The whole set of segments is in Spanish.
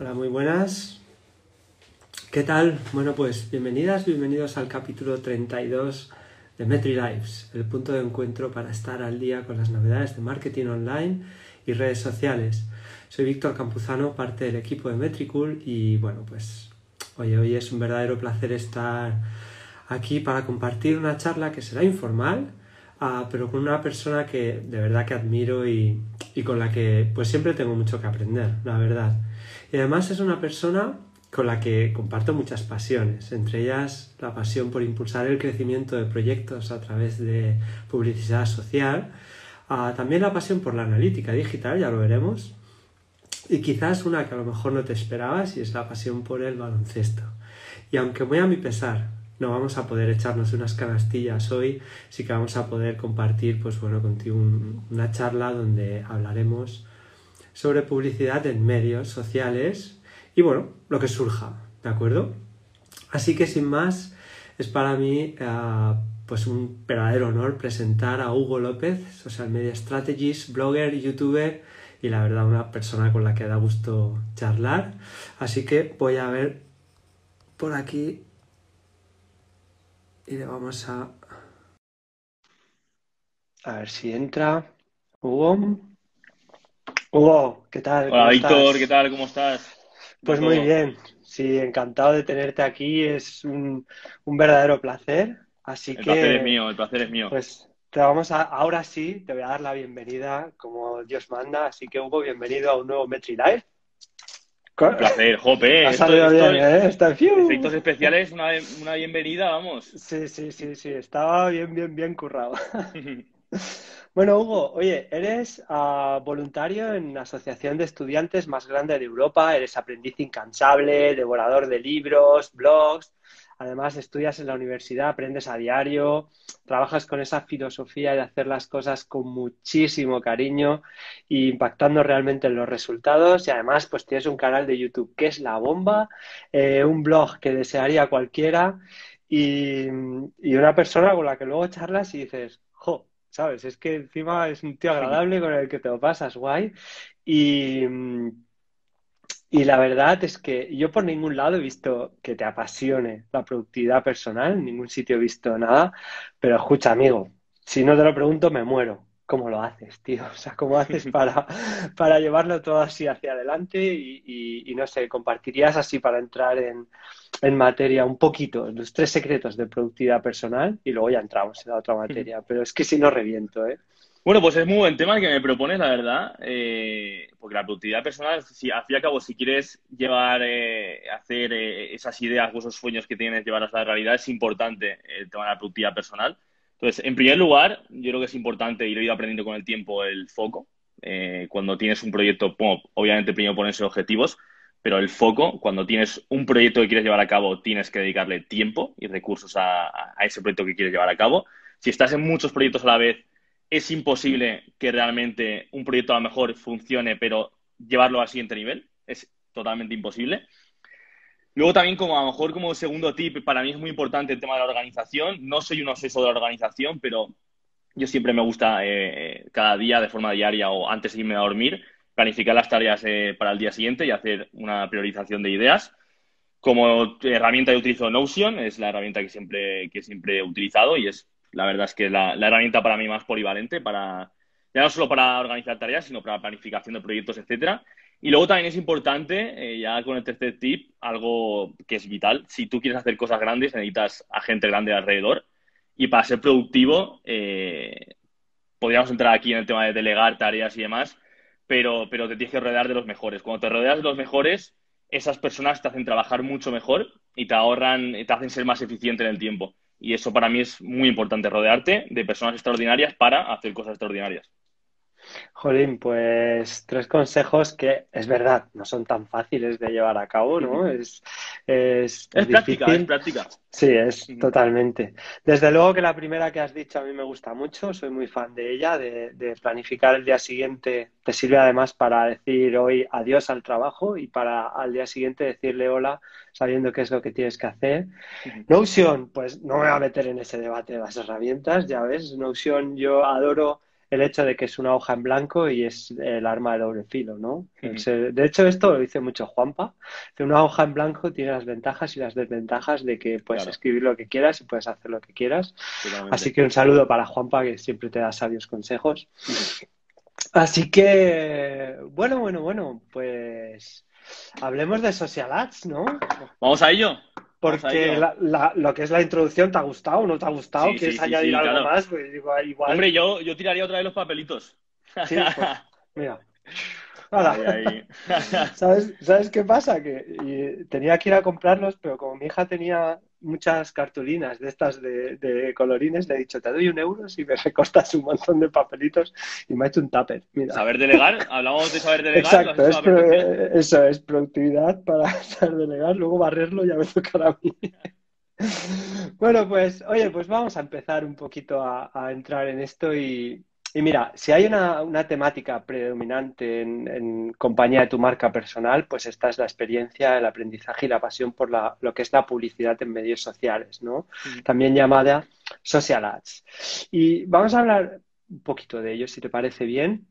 Hola, muy buenas. ¿Qué tal? Bueno, pues bienvenidas, bienvenidos al capítulo 32 de Metri Lives, el punto de encuentro para estar al día con las novedades de marketing online y redes sociales. Soy Víctor Campuzano, parte del equipo de Metricool y bueno, pues oye, hoy es un verdadero placer estar aquí para compartir una charla que será informal, ah, pero con una persona que de verdad que admiro y, y con la que pues siempre tengo mucho que aprender, la verdad. Y además es una persona con la que comparto muchas pasiones, entre ellas la pasión por impulsar el crecimiento de proyectos a través de publicidad social, también la pasión por la analítica digital, ya lo veremos, y quizás una que a lo mejor no te esperabas y es la pasión por el baloncesto. Y aunque muy a mi pesar no vamos a poder echarnos unas canastillas hoy, sí que vamos a poder compartir pues bueno contigo una charla donde hablaremos sobre publicidad en medios sociales y bueno, lo que surja, ¿de acuerdo? Así que sin más, es para mí uh, pues un verdadero honor presentar a Hugo López, Social Media Strategist, blogger, youtuber y la verdad una persona con la que da gusto charlar. Así que voy a ver por aquí y le vamos a... A ver si entra. Hugo. Hugo, ¿qué tal? Hola Víctor, ¿qué tal? ¿Cómo estás? Pues muy bien, sí, encantado de tenerte aquí, es un, un verdadero placer. Así el que. placer es mío, el placer es mío. Pues te vamos a, ahora sí, te voy a dar la bienvenida como Dios manda. Así que Hugo, bienvenido a un nuevo Metri Live. Un placer, jope. Ha salido bien, ¿eh? Está Efectos especiales, una, una bienvenida, vamos. Sí, sí, sí, sí, estaba bien, bien, bien currado. Bueno, Hugo, oye, eres uh, voluntario en la asociación de estudiantes más grande de Europa, eres aprendiz incansable, devorador de libros, blogs, además estudias en la universidad, aprendes a diario, trabajas con esa filosofía de hacer las cosas con muchísimo cariño e impactando realmente en los resultados. Y además pues tienes un canal de YouTube que es la bomba, eh, un blog que desearía cualquiera. Y, y una persona con la que luego charlas y dices, ¿sabes? Es que encima es un tío agradable con el que te lo pasas, guay. Y, y la verdad es que yo por ningún lado he visto que te apasione la productividad personal, en ningún sitio he visto nada, pero escucha, amigo, si no te lo pregunto, me muero. ¿Cómo lo haces, tío? O sea, ¿cómo haces para, para llevarlo todo así hacia adelante? Y, y, y no sé, compartirías así para entrar en, en materia un poquito, los tres secretos de productividad personal y luego ya entramos en la otra materia. Pero es que si no reviento, ¿eh? Bueno, pues es muy buen tema el que me propones, la verdad, eh, porque la productividad personal, si, al fin y al cabo, si quieres llevar, eh, hacer eh, esas ideas o esos sueños que tienes, llevarlas a la realidad, es importante el tema de la productividad personal. Entonces, en primer lugar, yo creo que es importante, y lo he ido aprendiendo con el tiempo, el foco. Eh, cuando tienes un proyecto, obviamente primero ponerse objetivos, pero el foco, cuando tienes un proyecto que quieres llevar a cabo, tienes que dedicarle tiempo y recursos a, a, ese proyecto que quieres llevar a cabo. Si estás en muchos proyectos a la vez, es imposible que realmente un proyecto a lo mejor funcione, pero llevarlo al siguiente nivel es totalmente imposible. Luego también, como a lo mejor como segundo tip, para mí es muy importante el tema de la organización. No soy un obseso de la organización, pero yo siempre me gusta eh, cada día, de forma diaria o antes de irme a dormir, planificar las tareas eh, para el día siguiente y hacer una priorización de ideas. Como herramienta yo utilizo Notion, es la herramienta que siempre, que siempre he utilizado y es, la verdad es que la herramienta para mí más polivalente, para, ya no solo para organizar tareas, sino para planificación de proyectos, etcétera. Y luego también es importante, eh, ya con el tercer tip, algo que es vital. Si tú quieres hacer cosas grandes, necesitas a gente grande alrededor. Y para ser productivo, eh, podríamos entrar aquí en el tema de delegar tareas y demás, pero, pero te tienes que rodear de los mejores. Cuando te rodeas de los mejores, esas personas te hacen trabajar mucho mejor y te ahorran, te hacen ser más eficiente en el tiempo. Y eso para mí es muy importante, rodearte de personas extraordinarias para hacer cosas extraordinarias. Jolín, pues tres consejos que es verdad, no son tan fáciles de llevar a cabo, ¿no? Es, es, es práctica, es práctica. Sí, es totalmente. Desde luego que la primera que has dicho a mí me gusta mucho, soy muy fan de ella, de, de, planificar el día siguiente. Te sirve además para decir hoy adiós al trabajo y para al día siguiente decirle hola sabiendo qué es lo que tienes que hacer. Notion, pues no me voy a meter en ese debate de las herramientas, ya ves, Notion yo adoro el hecho de que es una hoja en blanco y es el arma de doble filo, ¿no? De hecho, esto lo dice mucho Juanpa. Una hoja en blanco tiene las ventajas y las desventajas de que puedes escribir lo que quieras y puedes hacer lo que quieras. Así que un saludo para Juanpa, que siempre te da sabios consejos. Así que, bueno, bueno, bueno, pues hablemos de social ads, ¿no? Vamos a ello. Porque lo que es la introducción, ¿te ha gustado o no te ha gustado? ¿Quieres añadir algo más? Pues igual. Hombre, yo, yo tiraría otra vez los papelitos. Sí, pues, mira. ¿Sabes, ¿Sabes qué pasa? Que tenía que ir a comprarlos, pero como mi hija tenía muchas cartulinas de estas de, colorines, le he dicho, te doy un euro si me recortas un montón de papelitos y me ha hecho un tupper. Saber delegar, hablamos de saber delegar. Exacto, eso es productividad para saber delegar, luego barrerlo ya me tocará a mí. bueno, pues, oye, pues vamos a empezar un poquito a entrar en esto y, y mira, si hay una, temática predominante en, compañía de tu marca personal, pues esta es la experiencia, el aprendizaje y la pasión por lo que es la publicidad en medios sociales, ¿no? También llamada social ads. Y vamos a hablar un poquito de ello, si te parece bien.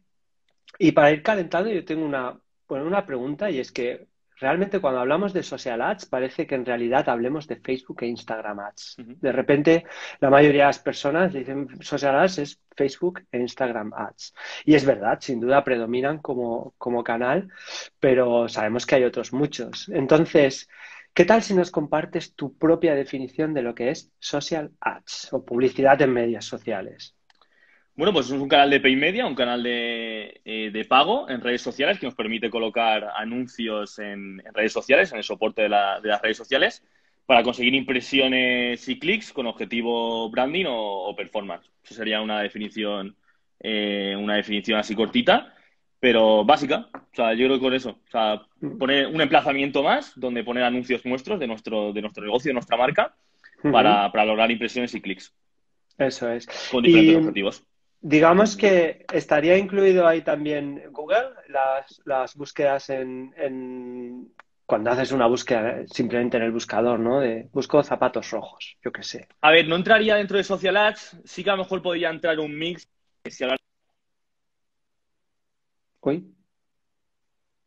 Y para ir calentando, yo tengo una, bueno, una pregunta y es que realmente cuando hablamos de social ads parece que en realidad hablemos de Facebook e Instagram ads. De repente la mayoría de las personas dicen social ads es Facebook e Instagram ads. Y es verdad, sin duda predominan como, como canal, pero sabemos que hay otros muchos. Entonces, ¿qué tal si nos compartes tu propia definición de lo que es social ads o publicidad en medios sociales? Bueno, pues es un canal de pay media, un canal de, eh, pago en redes sociales que nos permite colocar anuncios en, redes sociales, en el soporte de, las redes sociales, para conseguir impresiones y clics con objetivo branding o, performance. Eso sería una definición, eh, una definición así cortita, pero básica. O sea, yo creo que con eso. O sea, poner un emplazamiento más donde poner anuncios nuestros de nuestro, de nuestro negocio, de nuestra marca, para, lograr impresiones y clics. Eso es. Con diferentes objetivos. Digamos que estaría incluido ahí también Google, las, búsquedas en, cuando haces una búsqueda simplemente en el buscador, ¿no? De busco zapatos rojos, yo qué sé. A ver, no entraría dentro de Social Ads, sí que a lo mejor podría entrar un mix. Si Uy.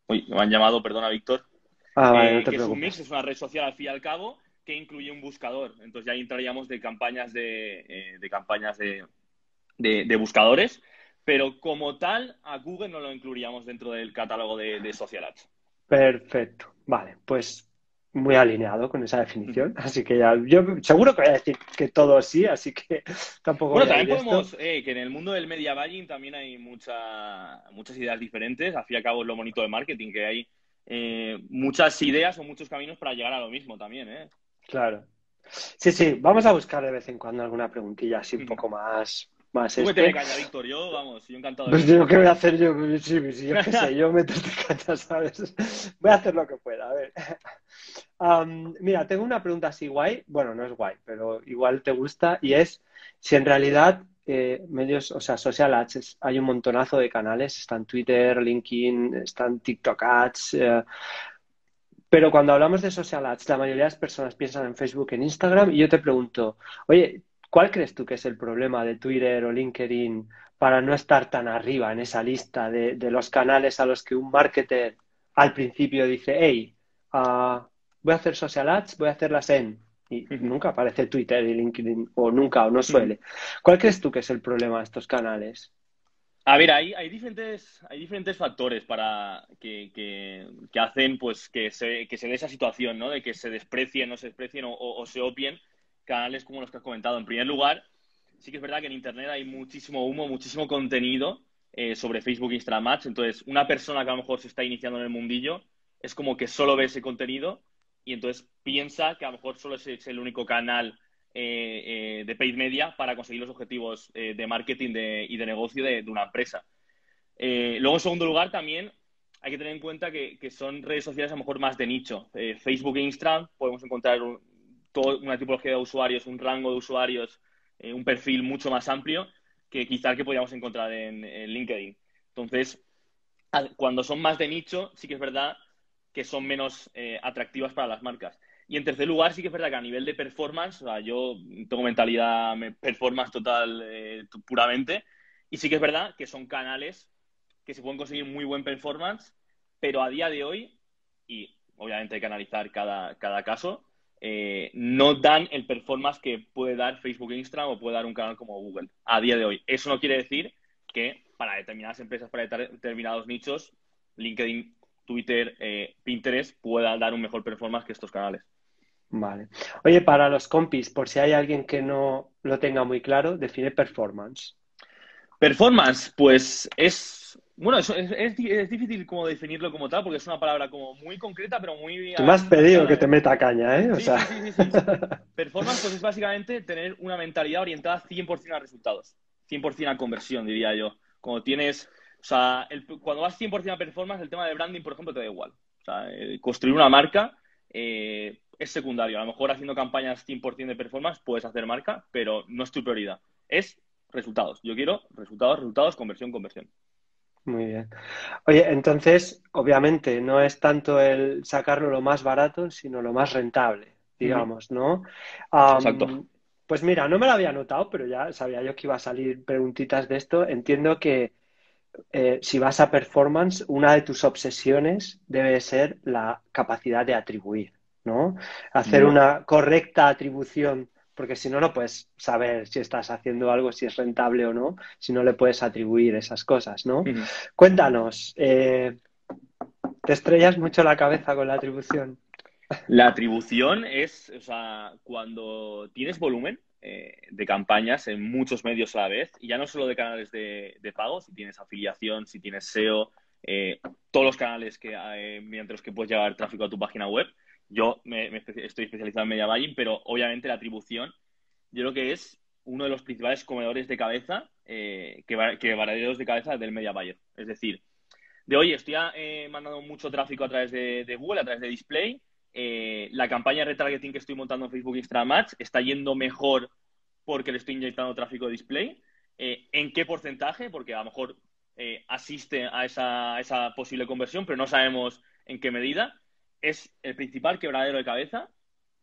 Uy, me han llamado, perdona, Víctor. Ah, vale, no eh, que es un mix, es una red social al fin y al cabo que incluye un buscador. Entonces ya entraríamos de campañas de, eh, de campañas de, de, buscadores, pero como tal, a Google no lo incluiríamos dentro del catálogo de, Social Ads. Perfecto. Vale, pues muy alineado con esa definición. Así que ya, yo seguro que voy a decir que todo sí, así que tampoco. Bueno, también podemos, eh, que en el mundo del media buying también hay mucha, muchas ideas diferentes. Al fin y al cabo es lo bonito de marketing, que hay eh, muchas ideas o muchos caminos para llegar a lo mismo también, ¿eh? Claro. Sí, sí, vamos a buscar de vez en cuando alguna preguntilla así un poco más, más este. caña, Víctor. Yo, vamos, yo encantado. Pues yo, ¿qué voy a hacer yo? Sí, sí, yo qué sé, yo meterte caña, ¿sabes? Voy a hacer lo que pueda, a ver. mira, tengo una pregunta así guay. Bueno, no es guay, pero igual te gusta. Y es si en realidad eh, medios, o sea, social ads, hay un montonazo de canales. Están Twitter, LinkedIn, están TikTok ads. Eh, pero cuando hablamos de social ads, la mayoría de las personas piensan en Facebook, en Instagram, y yo te pregunto, oye, ¿Cuál crees tú que es el problema de Twitter o LinkedIn para no estar tan arriba en esa lista de, los canales a los que un marketer al principio dice, hey, ah, voy a hacer social ads, voy a hacerlas en... Y nunca aparece Twitter y LinkedIn, o nunca, o no suele. ¿Cuál crees tú que es el problema de estos canales? A ver, hay, hay, diferentes, hay diferentes factores para que, que, hacen pues que se, que se dé esa situación, ¿no? De que se desprecien, no se desprecien o, o se opien canales como los que has comentado. En primer lugar, sí que es verdad que en Internet hay muchísimo humo, muchísimo contenido eh, sobre Facebook e Instagram Ads. Entonces, una persona que a lo mejor se está iniciando en el mundillo es como que solo ve ese contenido y entonces piensa que a lo mejor solo es el único canal eh, eh, de paid media para conseguir los objetivos de marketing y de negocio de, una empresa. luego, en segundo lugar, también hay que tener en cuenta que, son redes sociales a lo mejor más de nicho. Facebook e Instagram podemos encontrar una tipología de usuarios, un rango de usuarios, eh, un perfil mucho más amplio que quizás que podríamos encontrar en, LinkedIn. Entonces, cuando son más de nicho, sí que es verdad que son menos eh, atractivas para las marcas. Y en tercer lugar, sí que es verdad que a nivel de performance, o sea, yo tengo mentalidad performance total eh, puramente, Y sí que es verdad que son canales que se pueden conseguir muy buen performance, pero a día de hoy, y obviamente hay que analizar cada, cada caso, eh, no dan el performance que puede dar Facebook e Instagram o puede dar un canal como Google a día de hoy. Eso no quiere decir que para determinadas empresas, para determinados nichos, LinkedIn, Twitter, eh, Pinterest puedan dar un mejor performance que estos canales. Vale. Oye, para los compis, por si hay alguien que no lo tenga muy claro, define performance. Performance, pues es. Bueno, es, es, difícil como definirlo como tal, porque es una palabra como muy concreta, pero muy. Tú me has pedido que te meta caña, ¿eh? O sea... sí, sí, sí, Performance, pues es básicamente tener una mentalidad orientada 100% a resultados, 100% a conversión, diría yo. Cuando tienes. O sea, cuando vas 100% a performance, el tema de branding, por ejemplo, te da igual. O sea, eh, construir una marca eh, es secundario. A lo mejor haciendo campañas 100% de performance puedes hacer marca, pero no es tu prioridad. Es resultados. Yo quiero resultados, resultados, conversión, conversión. Muy bien. Oye, entonces, obviamente, no es tanto el sacarlo lo más barato, sino lo más rentable, digamos, ¿no? Exacto. Pues mira, no me lo había notado, pero ya sabía yo que iba a salir preguntitas de esto. Entiendo que eh, si vas a performance, una de tus obsesiones debe ser la capacidad de atribuir, ¿no? Hacer una correcta atribución porque si no, no puedes saber si estás haciendo algo, si es rentable o no, si no le puedes atribuir esas cosas, ¿no? Cuéntanos, eh, ¿te estrellas mucho la cabeza con la atribución? La atribución es, o sea, cuando tienes volumen eh, de campañas en muchos medios a la vez, y ya no solo de canales de, pago, si tienes afiliación, si tienes SEO, eh, todos los canales que, mediante los que puedes llevar tráfico a tu página web, yo me, estoy especializado en media buying, pero obviamente la atribución yo creo que es uno de los principales comedores de cabeza eh, que, que de cabeza del media buyer. Es decir, de hoy estoy eh, mandando mucho tráfico a través de, Google, a través de display. Eh, la campaña de retargeting que estoy montando en Facebook Instagram Ads está yendo mejor porque le estoy inyectando tráfico de display. Eh, ¿En qué porcentaje? Porque a lo mejor asiste a esa, a esa posible conversión, pero no sabemos en qué medida es el principal quebradero de cabeza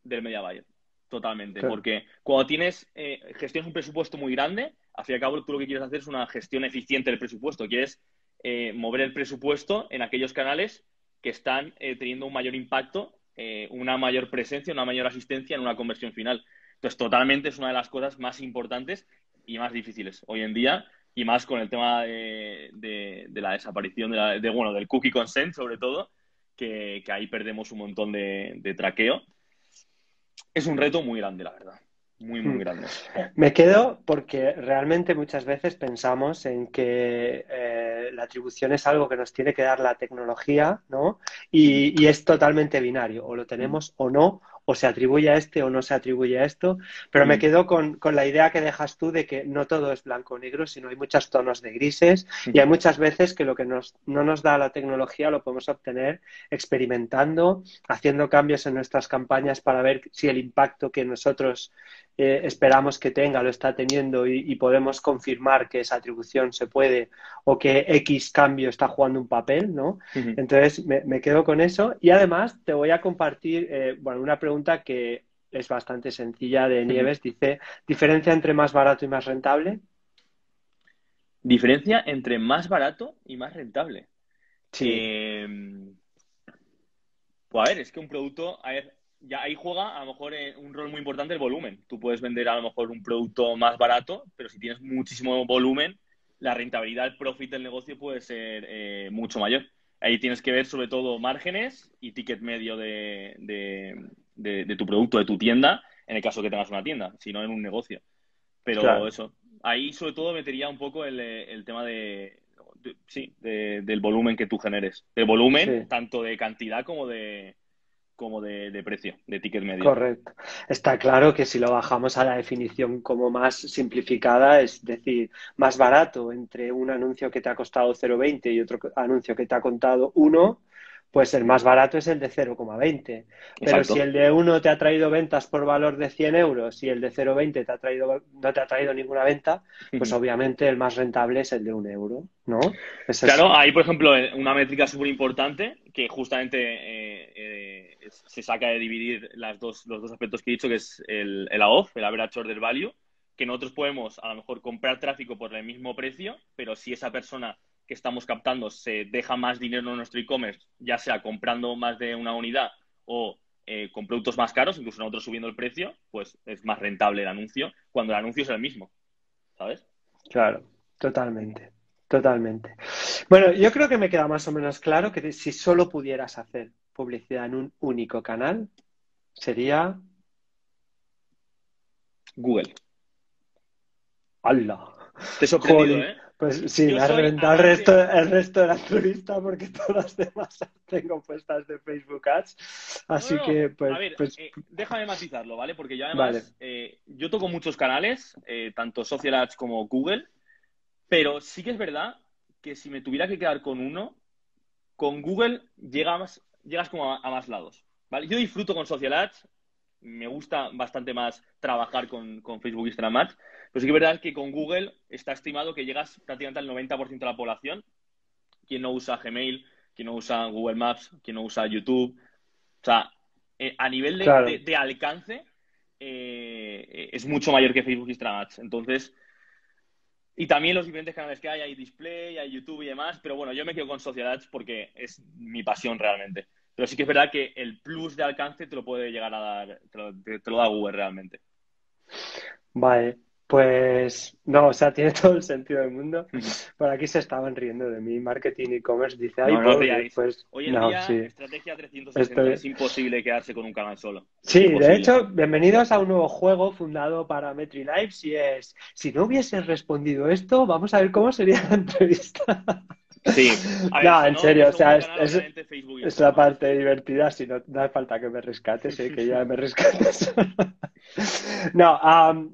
del media buyer. Totalmente. Porque cuando tienes, eh, gestiones un presupuesto muy grande, al fin y al cabo tú lo que quieres hacer es una gestión eficiente del presupuesto. Quieres eh, mover el presupuesto en aquellos canales que están eh, teniendo un mayor impacto, eh, una mayor presencia, una mayor asistencia en una conversión final. Entonces, totalmente es una de las cosas más importantes y más difíciles hoy en día y más con el tema de, la desaparición de, bueno, del cookie consent, sobre todo, que, ahí perdemos un montón de, traqueo. Es un reto muy grande, la verdad. Muy, muy hmm. grande. Me quedo porque realmente muchas veces pensamos en que eh, la atribución es algo que nos tiene que dar la tecnología, ¿no? Y, y es totalmente binario, o lo tenemos o no, o se atribuye a este o no se atribuye a esto, pero me mm. quedo con, la idea que dejas tú de que no todo es blanco o negro, sino hay muchos tonos de grises y hay muchas veces que lo que nos, no nos da la tecnología lo podemos obtener experimentando, haciendo cambios en nuestras campañas para ver si el impacto que nosotros eh, esperamos que tenga lo está teniendo y, podemos confirmar que esa atribución se puede o que X cambio está jugando un papel, ¿no? Entonces me, quedo con eso y además te voy a compartir, eh, bueno, una pregunta que es bastante sencilla de Nieves. Dice, ¿diferencia entre más barato y más rentable? Diferencia entre más barato y más rentable. Sí. Em, pues a ver, es que un producto, a ver, ya ahí juega a lo mejor eh, un rol muy importante el volumen. Tú puedes vender a lo mejor un producto más barato, pero si tienes muchísimo volumen, la rentabilidad, el profit del negocio puede ser eh, mucho mayor. Ahí tienes que ver sobre todo márgenes y ticket medio de, de, tu producto, de tu tienda, en el caso que tengas una tienda, si no en un negocio. Pero eso, ahí sobre todo metería un poco el, el tema de, sí, del volumen que tú generes. De volumen, tanto de cantidad como de, como de, precio, de ticket medio. Correcto. Está claro que si lo bajamos a la definición como más simplificada, es decir, más barato entre un anuncio que te ha costado 0,20 y otro anuncio que te ha contado 1, pues el más barato es el de 0,20. Pero si el de 1 te ha traído ventas por valor de 100 euros y el de 0,20 te ha traído, no te ha traído ninguna venta, pues obviamente el más rentable es el de 1 euro, ¿no? claro, hay, por ejemplo, una métrica súper importante que justamente eh, eh, se saca de dividir las dos, los dos aspectos que he dicho, que es el, el AOF, el Average Order Value, que nosotros podemos a lo mejor comprar tráfico por el mismo precio, pero si esa persona que estamos captando se deja más dinero en nuestro e-commerce, ya sea comprando más de una unidad o eh, con productos más caros, incluso nosotros subiendo el precio, pues es más rentable el anuncio cuando el anuncio es el mismo, ¿sabes? Claro, totalmente, totalmente. Bueno, yo creo que me queda más o menos claro que si solo pudieras hacer publicidad en un único canal, sería Google. ¡Hala! Te he sorprendido, ¿eh? Pues sí, me ha reventado el resto, el resto de la entrevista porque todas las demás tengo puestas de Facebook Ads. Así que, pues. A ver, pues... Eh, déjame matizarlo, ¿vale? Porque yo además. Eh, yo toco muchos canales, eh, tanto Social Ads como Google, pero sí que es verdad que si me tuviera que quedar con uno, con Google llegas, llegas como a, más lados. ¿vale? Yo disfruto con Social Ads, me gusta bastante más trabajar con, con Facebook Instagram Ads, pero sí que es verdad que con Google está estimado que llegas prácticamente al 90% de la población. Quien no usa Gmail, quien no usa Google Maps, quien no usa YouTube. O sea, eh, a nivel de, alcance eh, es mucho mayor que Facebook Instagram Ads. Entonces, y también los diferentes canales que hay, hay display, hay YouTube y demás, pero bueno, yo me quedo con Social Ads porque es mi pasión realmente. Pero sí que es verdad que el plus de alcance te lo puede llegar a dar, te lo da Google realmente. Vale, pues no, o sea, tiene todo el sentido del mundo. Por aquí se estaban riendo de mí. Marketing e-commerce dice, ay, no, pues Hoy en día, estrategia 360 es imposible quedarse con un canal solo. Sí, de hecho, bienvenidos a un nuevo juego fundado para MetriLives y es, si no hubieses respondido esto, vamos a ver cómo sería la entrevista. Sí, no, en serio, o sea, es, la parte divertida, si no, no hace falta que me rescates, ¿eh? que ya me rescates. no,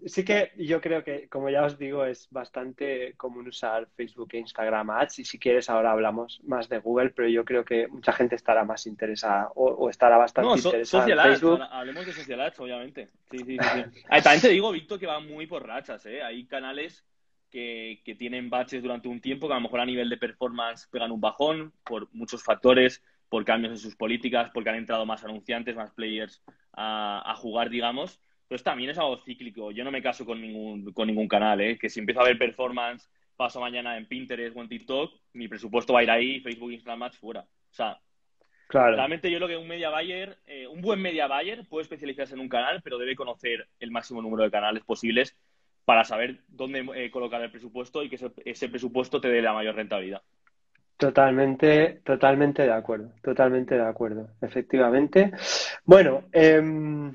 sí que yo creo que, como ya os digo, es bastante común usar Facebook e Instagram Ads y si quieres ahora hablamos más de Google, pero yo creo que mucha gente estará más interesada o, estará bastante interesada en Facebook. hablemos de Social Ads, obviamente. Sí, sí, sí. también te digo, Víctor, que va muy por rachas, ¿eh? Hay canales que, tienen baches durante un tiempo, que a lo mejor a nivel de performance pegan un bajón por muchos factores, por cambios en sus políticas, porque han entrado más anunciantes, más players a, jugar, digamos. Entonces también es algo cíclico. Yo no me caso con ningún, con ningún canal, ¿eh? que si empiezo a ver performance, paso mañana en Pinterest o en TikTok, mi presupuesto va a ir ahí, Facebook, Instagram Ads fuera. O sea, realmente yo creo que un media buyer, eh, un buen media buyer puede especializarse en un canal, pero debe conocer el máximo número de canales posibles para saber dónde eh, colocar el presupuesto y que ese, presupuesto te dé la mayor rentabilidad. Totalmente, totalmente de acuerdo, totalmente de acuerdo, efectivamente. Bueno, em,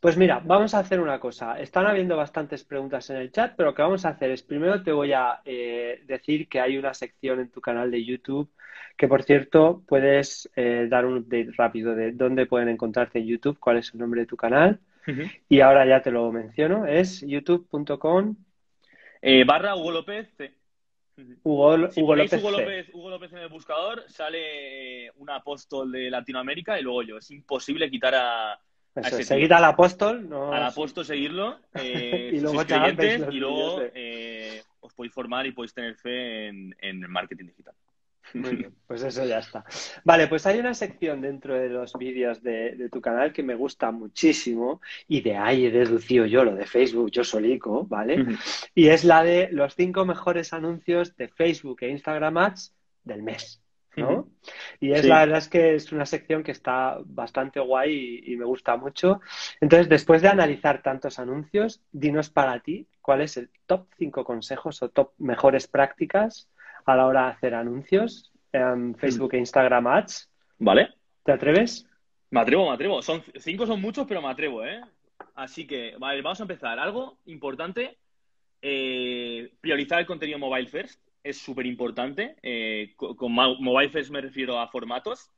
pues mira, vamos a hacer una cosa. Están habiendo bastantes preguntas en el chat, pero lo que vamos a hacer es primero te voy a eh, decir que hay una sección en tu canal de YouTube que, por cierto, puedes eh, dar un update rápido de dónde pueden encontrarte en YouTube, cuál es el nombre de tu canal. Y ahora ya te lo menciono, es youtube.com eh, barra Hugo López Hugo, López, Hugo, López, en el buscador, sale un apóstol de Latinoamérica y luego yo. Es imposible quitar a. seguir al apóstol. No... Al apóstol seguirlo. Eh, y luego, y luego eh, os podéis formar y podéis tener fe en, en el marketing digital. Muy bien, pues eso ya está. Vale, pues hay una sección dentro de los vídeos de, tu canal que me gusta muchísimo y de ahí he deducido yo lo de Facebook, yo solico, ¿vale? Y es la de los cinco mejores anuncios de Facebook e Instagram Ads del mes. ¿no? Y es la verdad es que es una sección que está bastante guay y, me gusta mucho. Entonces, después de analizar tantos anuncios, dinos para ti cuál es el top 5 consejos o top mejores prácticas a la hora de hacer anuncios en Facebook e Instagram Ads. ¿Vale? ¿Te atreves? Me atrevo, me atrevo. Son, cinco son muchos, pero me atrevo, ¿eh? Así que, vale, vamos a empezar. Algo importante, eh, priorizar el contenido mobile first. Es súper importante. Eh, con, mobile first me refiero a formatos.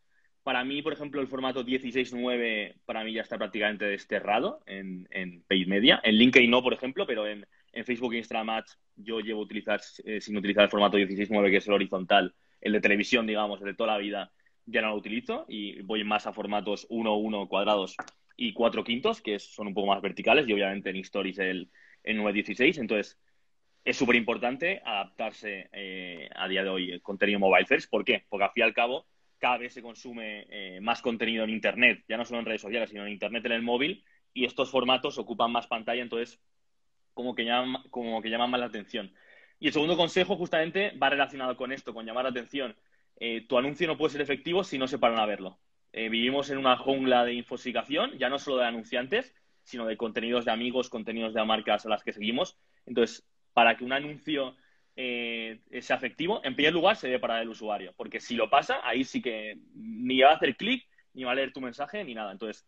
Para mí, por ejemplo, el formato 16.9 para mí ya está prácticamente desterrado en, en paid media. En LinkedIn no, por ejemplo, pero en, en Facebook e Instagram yo llevo utilizar, eh, sin utilizar el formato 16.9, que es el horizontal, el de televisión, digamos, el de toda la vida, ya no lo utilizo y voy más a formatos 1, 1 cuadrados y 4 quintos, que son un poco más verticales y obviamente en Stories el, el 9.16. Entonces, es súper importante adaptarse eh, a día de hoy el contenido mobile first. ¿Por qué? Porque al fin y al cabo cada vez se consume eh, más contenido en Internet, ya no solo en redes sociales, sino en Internet en el móvil, y estos formatos ocupan más pantalla, entonces como que llaman, como que llaman más la atención. Y el segundo consejo justamente va relacionado con esto, con llamar la atención. Eh, tu anuncio no puede ser efectivo si no se paran a verlo. Eh, vivimos en una jungla de infosicación, ya no solo de anunciantes, sino de contenidos de amigos, contenidos de marcas a las que seguimos. Entonces, para que un anuncio eh, sea efectivo, en primer lugar se debe parar el usuario, porque si lo pasa, ahí sí que ni va a hacer clic, ni va a leer tu mensaje, ni nada. Entonces,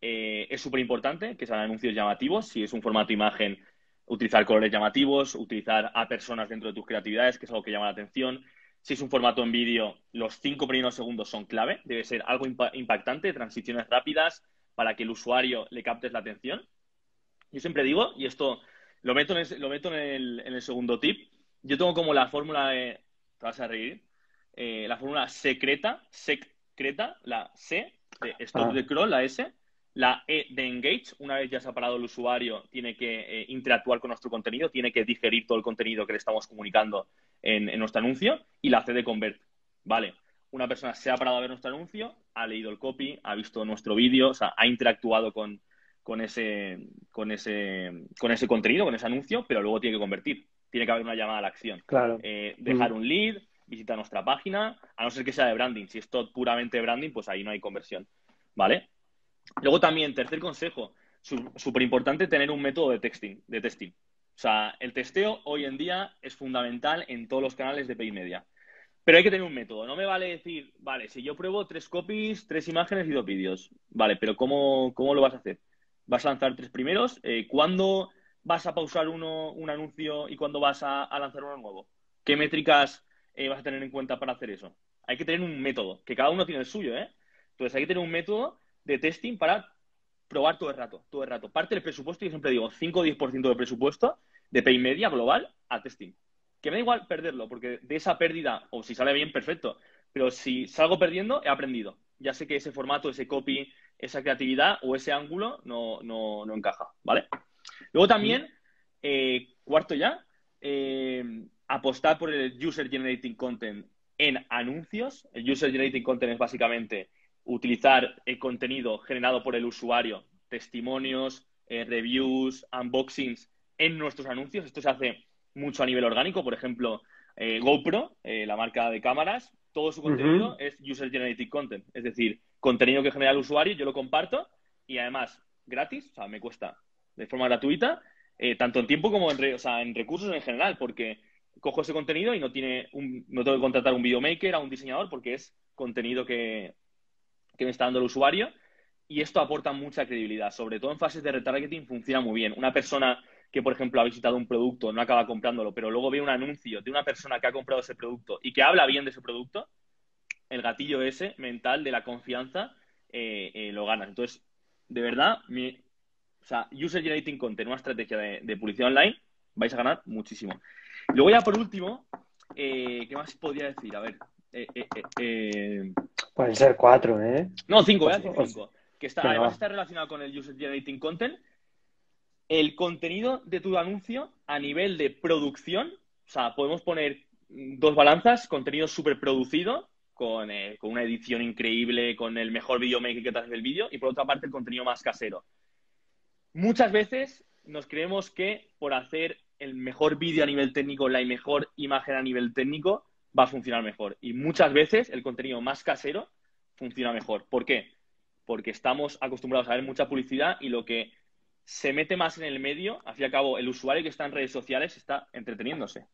es súper importante que sean anuncios llamativos. Si es un formato imagen, utilizar colores llamativos, utilizar a personas dentro de tus creatividades, que es algo que llama la atención. Si es un formato en vídeo, los cinco primeros segundos son clave. Debe ser algo impactante, transiciones rápidas para que el usuario le captes la atención. Yo siempre digo, y esto lo meto en el, lo meto en el, segundo tip, yo tengo como la fórmula de, te vas a reír, eh, la fórmula secreta, secreta, la C de stop ah. de crawl, la S, la E de engage, una vez ya se ha parado el usuario, tiene que eh, interactuar con nuestro contenido, tiene que digerir todo el contenido que le estamos comunicando en, nuestro anuncio. Y la C de convert. Vale, una persona se ha parado a ver nuestro anuncio, ha leído el copy, ha visto nuestro vídeo, o sea, ha interactuado con, ese, con, ese, con ese contenido, con ese anuncio, pero luego tiene que convertir. Tiene que haber una llamada a la acción. Claro. Eh, dejar un lead, visitar nuestra página, a no ser que sea de branding. Si es todo puramente branding, pues ahí no hay conversión. ¿Vale? Luego también, tercer consejo, súper importante tener un método de testing, de testing. O sea, el testeo hoy en día es fundamental en todos los canales de Pay Media. Pero hay que tener un método. No me vale decir, vale, si yo pruebo tres copies, tres imágenes y dos vídeos. Vale, pero ¿cómo, lo vas a hacer? ¿Vas a lanzar tres primeros? Eh, ¿Cuándo vas a pausar uno, un anuncio y cuándo vas a, lanzar uno nuevo? ¿Qué métricas eh, vas a tener en cuenta para hacer eso? Hay que tener un método, que cada uno tiene el suyo, ¿eh? Entonces hay que tener un método de testing para probar todo el rato, todo el rato. Parte del presupuesto, yo siempre digo, 5 o 10% del presupuesto de pay media global a testing. Que me da igual perderlo, porque de esa pérdida, o si sale bien, perfecto. Pero si salgo perdiendo, he aprendido. Ya sé que ese formato, ese copy, esa creatividad o ese ángulo no, no, no encaja, ¿vale? Luego también, eh, cuarto ya, eh, apostar por el User Generating Content en anuncios. El User Generating Content es básicamente utilizar el contenido generado por el usuario, testimonios, eh, reviews, unboxings en nuestros anuncios. Esto se hace mucho a nivel orgánico. Por ejemplo, eh, GoPro, eh, la marca de cámaras, todo su contenido es user generated content, es decir, contenido que genera el usuario, yo lo comparto y además gratis, o sea, me cuesta de forma gratuita, tanto en tiempo como en, en recursos en general, porque cojo ese contenido y no tiene no tengo que contratar un videomaker, a un diseñador, porque es contenido que que me está dando el usuario y esto aporta mucha credibilidad. Sobre todo en fases de retargeting funciona muy bien. Una persona que, por ejemplo, ha visitado un producto, no acaba comprándolo, pero luego ve un anuncio de una persona que ha comprado ese producto y que habla bien de ese producto, el gatillo ese mental de la confianza eh, eh, lo gana. Entonces, de verdad, mi, o sea, User Generating Content, una estrategia de, publicidad online, vais a ganar muchísimo. Luego ya por último, eh, ¿qué más podría decir? A ver, Pueden ser cuatro, ¿eh? No, cinco, ¿eh? Cinco. Que está, además está relacionado con el User Generating Content. El contenido de tu anuncio a nivel de producción, o sea, podemos poner dos balanzas, contenido súper producido, con, eh, con, una edición increíble, con el mejor videomaker que te hace el vídeo, y por otra parte el contenido más casero. Muchas veces nos creemos que por hacer el mejor vídeo a nivel técnico, la mejor imagen a nivel técnico, va a funcionar mejor. Y muchas veces el contenido más casero funciona mejor. ¿Por qué? Porque estamos acostumbrados a ver mucha publicidad y lo que se mete más en el medio, al fin y al cabo, el usuario que está en redes sociales está entreteniéndose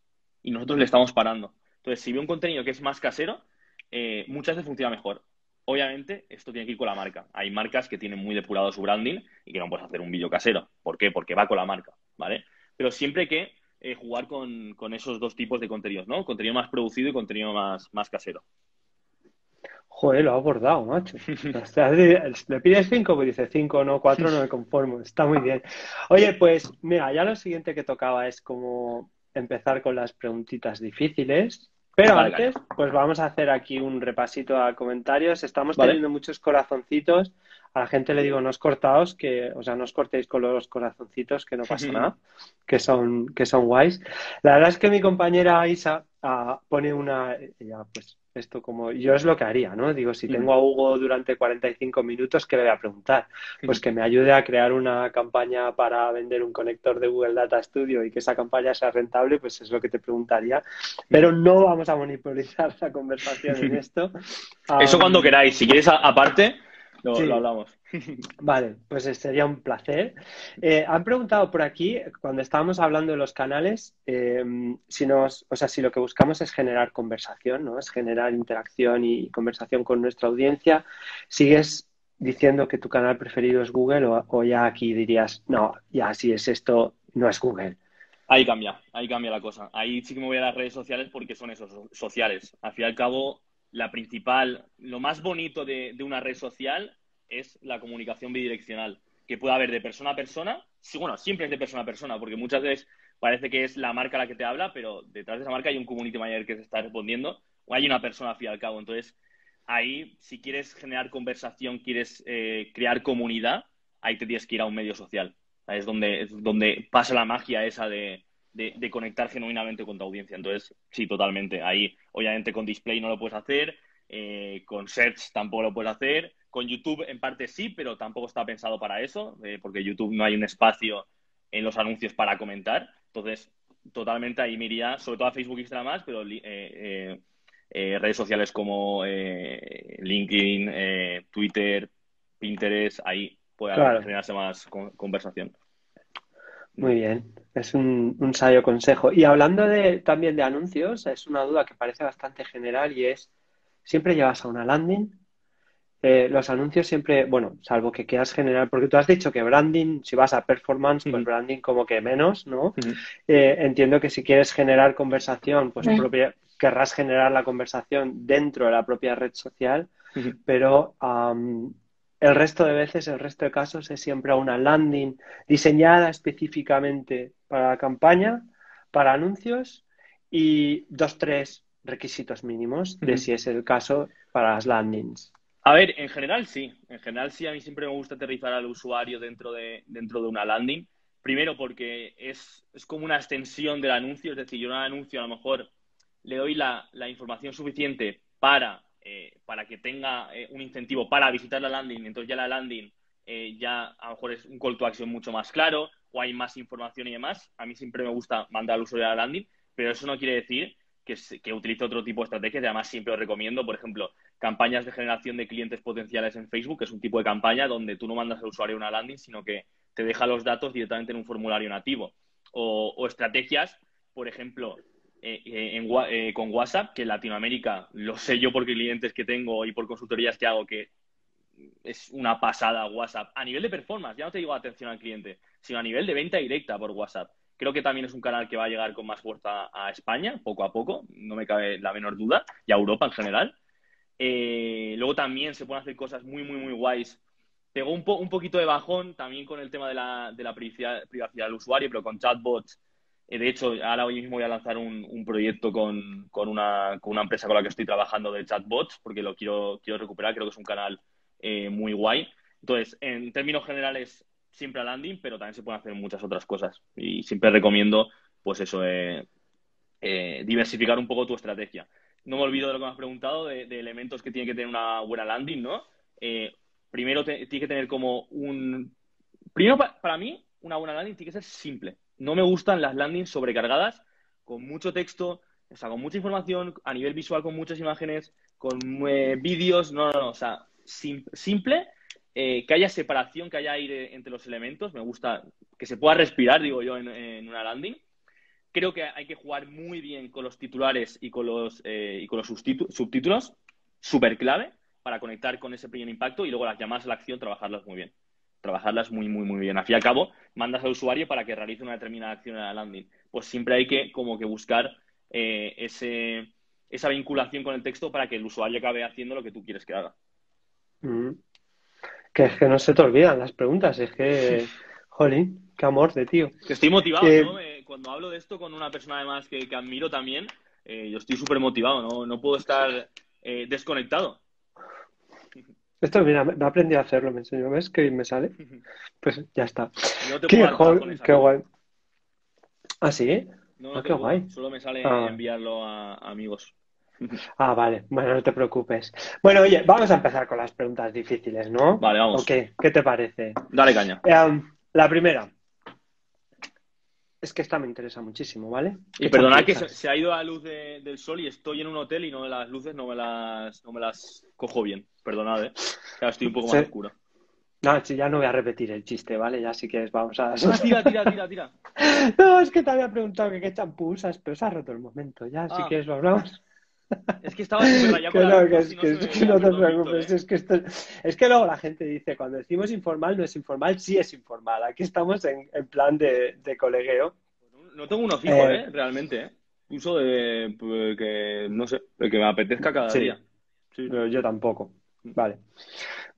y nosotros le estamos parando. Entonces, si ve un contenido que es más casero, eh, muchas veces funciona mejor. Obviamente, esto tiene que ir con la marca. Hay marcas que tienen muy depurado su branding y que no puedes hacer un vídeo casero. ¿Por qué? Porque va con la marca, ¿vale? Pero siempre que eh, jugar con, esos dos tipos de contenidos, ¿no? Contenido más producido y contenido más, más casero. Joder, lo ha abordado, macho. le pides cinco, pues dice cinco, no cuatro, no me conformo. Está muy bien. Oye, pues mira, ya lo siguiente que tocaba es como empezar con las preguntitas difíciles. Pero antes, pues vamos a hacer aquí un repasito a comentarios. Estamos teniendo muchos corazoncitos. A la gente le digo, no os cortaos, que, o sea, no os cortéis con los corazoncitos, que no pasa nada, que son, que son guays. La verdad es que mi compañera Isa ah, pone una, ella pues esto como yo es lo que haría, ¿no? Digo, si tengo a Hugo durante 45 minutos, ¿qué le voy a preguntar? Pues que me ayude a crear una campaña para vender un conector de Google Data Studio y que esa campaña sea rentable, pues es lo que te preguntaría. Pero no vamos a monopolizar la conversación en esto. Eso cuando queráis, si quieres aparte, lo, hablamos. Vale, pues sería un placer. Eh, han preguntado por aquí, cuando estábamos hablando de los canales, eh, si nos, o sea, si lo que buscamos es generar conversación, ¿no? Es generar interacción y conversación con nuestra audiencia. ¿Sigues diciendo que tu canal preferido es Google o, ya aquí dirías, no, ya si es esto, no es Google? Ahí cambia, ahí cambia la cosa. Ahí sí que me voy a las redes sociales porque son esos sociales. Al fin y al cabo, la principal, lo más bonito de, una red social es la comunicación bidireccional, que puede haber de persona a persona. Bueno, siempre es de persona a persona, porque muchas veces parece que es la marca la que te habla, pero detrás de esa marca hay un community manager que te está respondiendo o hay una persona al fin y al cabo. Entonces, ahí, si quieres generar conversación, quieres eh, crear comunidad, ahí te tienes que ir a un medio social. Es donde, es donde pasa la magia esa de, de, conectar genuinamente con tu audiencia. Entonces, sí, totalmente. Ahí, obviamente, con display no lo puedes hacer, eh, con search tampoco lo puedes hacer, con YouTube en parte sí, pero tampoco está pensado para eso, eh, porque YouTube no hay un espacio en los anuncios para comentar. Entonces, totalmente ahí me iría, sobre todo a Facebook y Instagram más, pero eh, redes sociales como LinkedIn, Twitter, Pinterest, ahí puede generarse más conversación. Muy bien, es un, un, sabio consejo. Y hablando de, también de anuncios, es una duda que parece bastante general y es, ¿siempre llevas a una landing? Eh, los anuncios siempre, bueno, salvo que quieras generar, porque tú has dicho que branding, si vas a performance, pues branding como que menos, ¿no? Eh, entiendo que si quieres generar conversación, pues querrás generar la conversación dentro de la propia red social, pero el resto de veces, el resto de casos, es siempre una landing diseñada específicamente para la campaña, para anuncios y dos, tres requisitos mínimos de si es el caso para las landings. A ver, en general sí. En general sí, a mí siempre me gusta aterrizar al usuario dentro de, dentro de una landing. Primero porque es, como una extensión del anuncio, es decir, yo en un anuncio a lo mejor le doy la, la información suficiente para eh, para que tenga eh, un incentivo para visitar la landing, entonces ya la landing eh, ya a lo mejor es un call to action mucho más claro o hay más información y demás. A mí siempre me gusta mandar al usuario a la landing, pero eso no quiere decir que, utilice otro tipo de estrategias además siempre os recomiendo, por ejemplo, campañas de generación de clientes potenciales en Facebook, que es un tipo de campaña donde tú no mandas al usuario una landing, sino que te deja los datos directamente en un formulario nativo. o estrategias, por ejemplo, eh, con WhatsApp, que en Latinoamérica lo sé yo por clientes que tengo y por consultorías que hago, que es una pasada WhatsApp. A nivel de performance, ya no te digo atención al cliente, sino a nivel de venta directa por WhatsApp. Creo que también es un canal que va a llegar con más fuerza a España, poco a poco, no me cabe la menor duda, y a Europa en general. luego también se pueden hacer cosas muy, muy, muy guays. Pegó un, un poquito de bajón también con el tema de la, de la privacidad, privacidad del usuario, pero con chatbots eh, de hecho, ahora hoy mismo voy a lanzar un, proyecto con, una, empresa con la que estoy trabajando de chatbots, porque lo quiero, quiero recuperar, creo que es un canal eh, muy guay. Entonces, en términos generales, siempre a landing, pero también se pueden hacer muchas otras cosas. Y siempre recomiendo, pues eso, eh, diversificar un poco tu estrategia. No me olvido de lo que me has preguntado, de, elementos que tiene que tener una buena landing, ¿no? primero, tiene que tener como un... Primero, para mí, una buena landing tiene que ser simple no me gustan las landings sobrecargadas con mucho texto, o sea, con mucha información, a nivel visual con muchas imágenes, con eh, vídeos, no, no, no, o sea, simple, eh, que haya separación, que haya aire entre los elementos, me gusta que se pueda respirar, digo yo, en, una landing. Creo que hay que jugar muy bien con los titulares y con los, eh, y con los subtítulos, súper clave para conectar con ese primer impacto y luego las llamadas a la acción, trabajarlas muy bien trabajarlas muy, muy, muy bien. Al fin y al cabo, mandas al usuario para que realice una determinada acción en la landing. Pues siempre hay que como que buscar eh, ese, esa vinculación con el texto para que el usuario acabe haciendo lo que tú quieres que haga. Mm. Que es que no se te olvidan las preguntas, es que, jolín, qué amor de tío. Que estoy motivado, ¿no? Eh, cuando hablo de esto con una persona además que, que admiro también, eh, yo estoy súper motivado, ¿no? No puedo estar desconectado. Esto, mira, me aprendí a hacerlo, me enseñó, ¿ves que me sale? Pues ya está. qué, qué guay. ¿Ah, sí? No, ah, qué guay. Solo me sale ah. enviarlo a, amigos. Ah, vale. Bueno, no te preocupes. Bueno, oye, vamos a empezar con las preguntas difíciles, ¿no? Vale, vamos. Ok, ¿qué te parece? Dale caña. Eh, la primera. Es que esta me interesa muchísimo, ¿vale? Y ¿Qué perdonad que se, se ha ido la luz de- del sol y estoy en un hotel y no las luces no me las, no me las cojo bien. Perdonad, ¿eh? Ya estoy un poco más Sí. oscuro. No, sí, ya no voy a repetir el chiste, ¿vale? Ya si quieres vamos a... Ah, tira, tira, tira, tira. No, es que te había preguntado que qué champú usas, pero se ha roto el momento. Ya, si Ah. quieres lo hablamos. Es que estaba súper Que no, que así es, que, no te preocupes. ¿eh? Es que, esto, es que luego la gente dice, cuando decimos informal, no es informal, sí es informal. Aquí estamos en, en plan de, de colegueo. No tengo uno fijo, Eh, ¿eh? Realmente, ¿eh? Uso de pues, que, no sé, el que me apetezca cada Sí. día. Sí. Pero yo tampoco. Vale.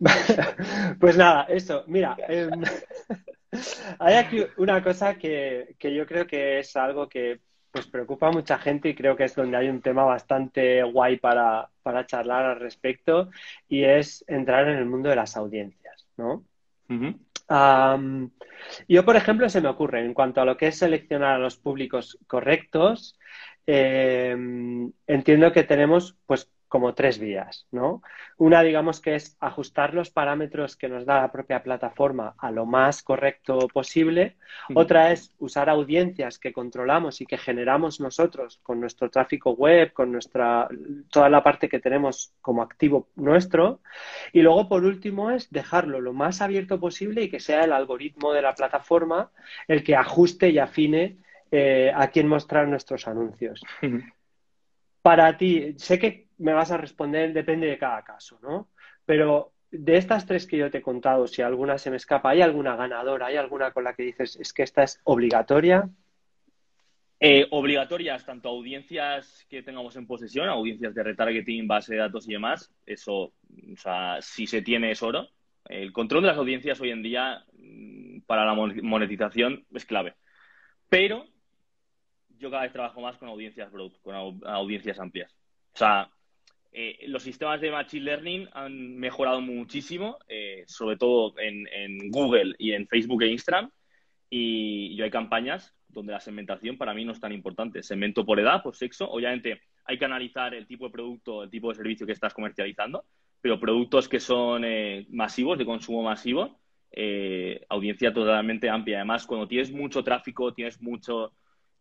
Pues nada, eso. Mira, em, hay aquí una cosa que, que yo creo que es algo que pues preocupa a mucha gente y creo que es donde hay un tema bastante guay para, para charlar al respecto y es entrar en el mundo de las audiencias, ¿no? Yo, por ejemplo, se me ocurre, en cuanto a lo que es seleccionar a los públicos correctos, eh, entiendo que tenemos pues como tres vías, ¿no? Una, digamos, que es ajustar los parámetros que nos da la propia plataforma a lo más correcto posible. Otra es usar audiencias que controlamos y que generamos nosotros con nuestro tráfico web, con nuestra toda la parte que tenemos como activo nuestro. Y luego, por último, es dejarlo lo más abierto posible y que sea el algoritmo de la plataforma el que ajuste y afine eh, a quién mostrar nuestros anuncios. Para ti, sé que me vas a responder, depende de cada caso, ¿no? Pero de estas tres que yo te he contado, si alguna se me escapa, ¿hay alguna ganadora? ¿Hay alguna con la que dices, es que esta es obligatoria? Eh, obligatorias, tanto audiencias que tengamos en posesión, audiencias de retargeting, base de datos y demás, eso, o sea, si se tiene es oro. El control de las audiencias hoy en día mm, para la mon- monetización es clave. Pero yo cada vez trabajo más con audiencias broad, con au- audiencias amplias. O sea, eh, los sistemas de Machine Learning han mejorado muchísimo, eh, sobre todo en, en Google y en Facebook e Instagram. Y yo hay campañas donde la segmentación para mí no es tan importante. Segmento por edad, por sexo. Obviamente hay que analizar el tipo de producto, el tipo de servicio que estás comercializando, pero productos que son eh, masivos, de consumo masivo, eh, audiencia totalmente amplia. Además, cuando tienes mucho tráfico, tienes mucho,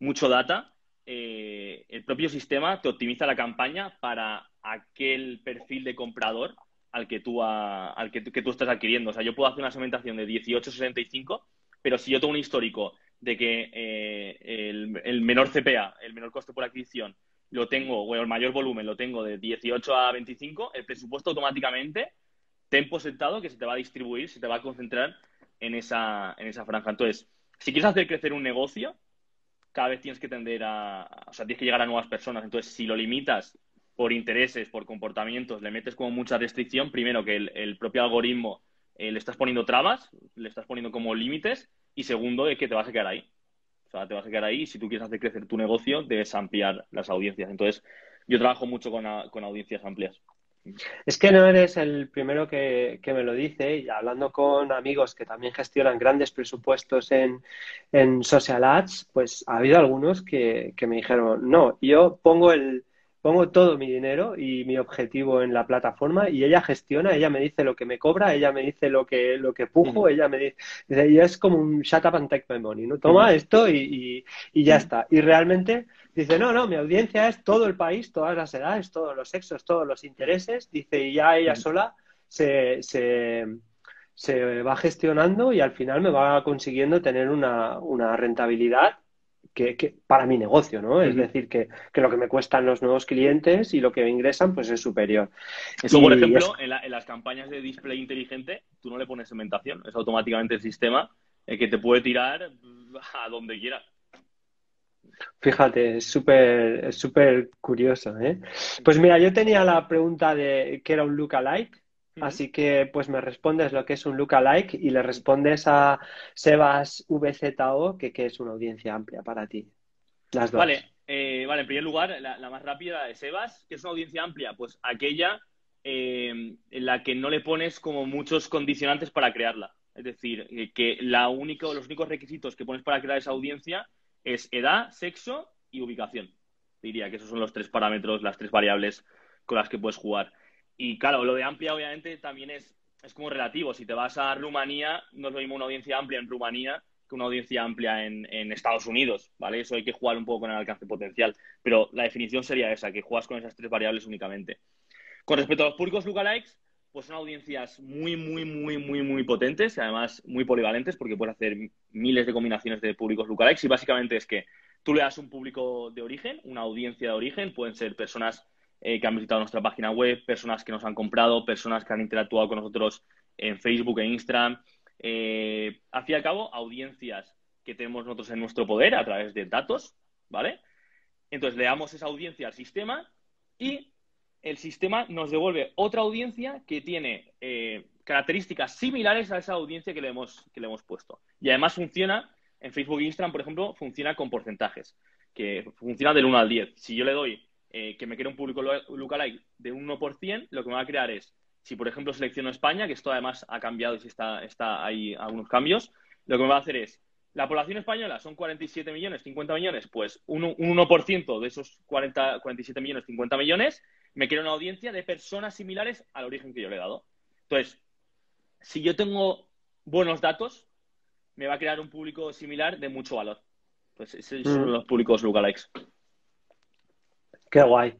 mucho data, eh, el propio sistema te optimiza la campaña para aquel perfil de comprador al que tú, a- al que, tú- estás adquiriendo. O sea, yo puedo hacer una segmentación de 18-65, pero si yo tengo un histórico de que eh, el, el menor CPA, el menor coste por adquisición, lo tengo, o el mayor volumen lo tengo de 18 a 25, el presupuesto automáticamente ten sentado que se te va a distribuir, se te va a concentrar en esa, en esa franja. Entonces, si quieres hacer crecer un negocio, cada vez tienes que tender a, o sea, tienes que llegar a nuevas personas. Entonces, si lo limitas por intereses, por comportamientos, le metes como mucha restricción, primero que el, propio algoritmo eh, le estás poniendo trabas, le estás poniendo como límites, y segundo, de que te vas a quedar ahí. O sea, te vas a quedar ahí si tú quieres hacer crecer tu negocio, debes ampliar las audiencias. Entonces, yo trabajo mucho con, con audiencias amplias. Es que no eres el primero que, que me lo dice y hablando con amigos que también gestionan grandes presupuestos en, en social ads, pues ha habido algunos que, que me dijeron, no, yo pongo el, pongo todo mi dinero y mi objetivo en la plataforma y ella gestiona, ella me dice lo que me cobra, ella me dice lo que, lo que pujo, Ujú. ella me dice, y es como un shut up and take my money, ¿no? Toma Ujú. esto y, y, y ya Ujú. está. Y realmente dice, no, no, mi audiencia es todo el país, todas las edades, todos los sexos, todos los intereses, dice, y ya ella sola se, se, se va gestionando y al final me va consiguiendo tener una, una rentabilidad que, que para mi negocio, ¿no? Es decir, que, que lo que me cuestan los nuevos clientes y lo que me ingresan, pues es superior. Eso, por Y ejemplo, es- en, la- en las campañas de display inteligente, tú no le pones segmentación, es automáticamente el sistema el que te puede tirar a donde quiera. Fíjate, es súper, es súper curioso, ¿eh? Pues mira, yo tenía la pregunta de qué era un lookalike. Así que pues me respondes lo que es un lookalike y le respondes a Sebas VZO que, que es una audiencia amplia para ti. Las dos. Vale, eh, vale, en primer lugar, la, la más rápida, de Sebas, que es una audiencia amplia, pues aquella eh, en la que no le pones como muchos condicionantes para crearla. Es decir, eh, que la único, los únicos requisitos que pones para crear esa audiencia es edad, sexo y ubicación. Diría que esos son los tres parámetros, las tres variables con las que puedes jugar. Y claro, lo de amplia obviamente también es, es como relativo. Si te vas a Rumanía, no es lo mismo una audiencia amplia en Rumanía que una audiencia amplia en, Estados Unidos, ¿vale? Eso hay que jugar un poco con el alcance potencial. Pero la definición sería esa, que juegas con esas tres variables únicamente. Con respecto a los públicos lookalikes, pues son audiencias muy, muy, muy, muy, muy potentes y además muy polivalentes porque puedes hacer miles de combinaciones de públicos lookalikes y básicamente es que tú le das un público de origen, una audiencia de origen, pueden ser personas eh, que han visitado nuestra página web, personas que nos han comprado, personas que han interactuado con nosotros en Facebook e Instagram. Eh, al fin y al cabo, audiencias que tenemos nosotros en nuestro poder a través de datos, ¿vale? Entonces le damos esa audiencia al sistema y el sistema nos devuelve otra audiencia que tiene eh, características similares a esa audiencia que le, hemos, que le hemos puesto. Y además funciona, en Facebook e Instagram, por ejemplo, funciona con porcentajes, que funciona del 1 al 10. Si yo le doy eh, que me quiera un público lookalike de un 1%, lo que me va a crear es, si por ejemplo selecciono España, que esto además ha cambiado y está, está ahí algunos cambios, lo que me va a hacer es, la población española son 47 millones, 50 millones, pues un, un 1% de esos 40, 47 millones, 50 millones me quiero una audiencia de personas similares al origen que yo le he dado. Entonces, si yo tengo buenos datos, me va a crear un público similar de mucho valor. Pues esos son mm. los públicos lookalikes. Qué guay.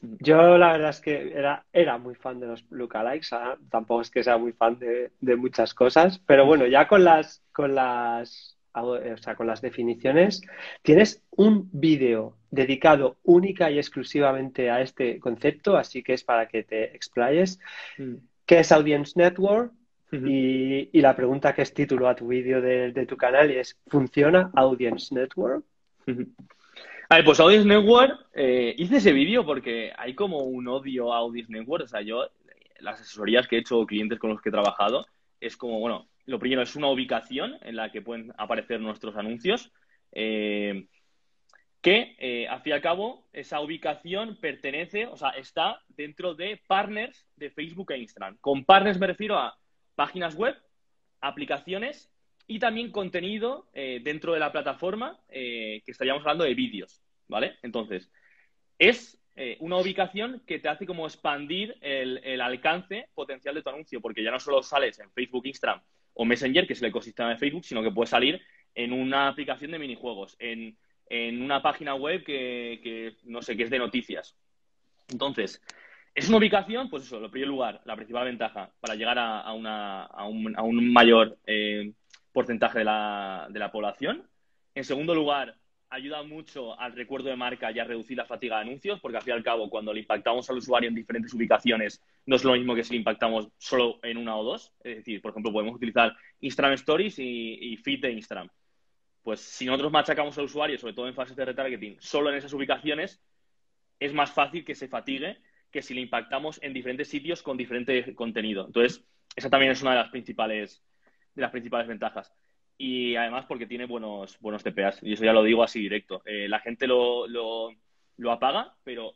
Yo la verdad es que era, era muy fan de los lookalikes, ¿ah? tampoco es que sea muy fan de, de, muchas cosas, pero bueno, ya con las, con las eh, o sea, con las definiciones, tienes un vídeo dedicado única y exclusivamente a este concepto, así que es para que te explayes. Mm. ¿Qué es Audience Network? y, la pregunta que es título a tu vídeo de, tu canal es, ¿funciona Audience Network? A pues Audience Network, eh, hice ese vídeo porque hay como un odio a Audience Network. O sea, yo, las asesorías que he hecho, clientes con los que he trabajado, es como, bueno, lo primero es una ubicación en la que pueden aparecer nuestros anuncios. Eh, que, eh, al fin y al cabo, esa ubicación pertenece, o sea, está dentro de partners de Facebook e Instagram. Con partners me refiero a páginas web, aplicaciones y también contenido eh, dentro de la plataforma que estaríamos hablando de vídeos, ¿vale? Entonces, es una ubicación que te hace como expandir el, alcance potencial de tu anuncio, porque ya no solo sales en Facebook, Instagram o Messenger, que es el ecosistema de Facebook, sino que puede salir en una aplicación de minijuegos, en, una página web que, no sé, que es de noticias. Entonces, es una ubicación, pues eso, en primer lugar, la principal ventaja para llegar a, un, mayor eh, porcentaje de la, de la población. En segundo lugar, ayuda mucho al recuerdo de marca y a reducir la fatiga de anuncios, porque al fin y al cabo, cuando le impactamos al usuario en diferentes ubicaciones, no es lo mismo que si le impactamos solo en una o dos. Es decir, por ejemplo, podemos utilizar Instagram Stories y, Feed de Instagram. Pues si nosotros machacamos al usuario, sobre todo en fases de retargeting, solo en esas ubicaciones, es más fácil que se fatigue que si le impactamos en diferentes sitios con diferente contenido. Entonces, esa también es una de las principales, de las principales ventajas y además porque tiene buenos, buenos TPAs. Y eso ya lo digo así directo. Eh, la gente lo, lo, lo, apaga, pero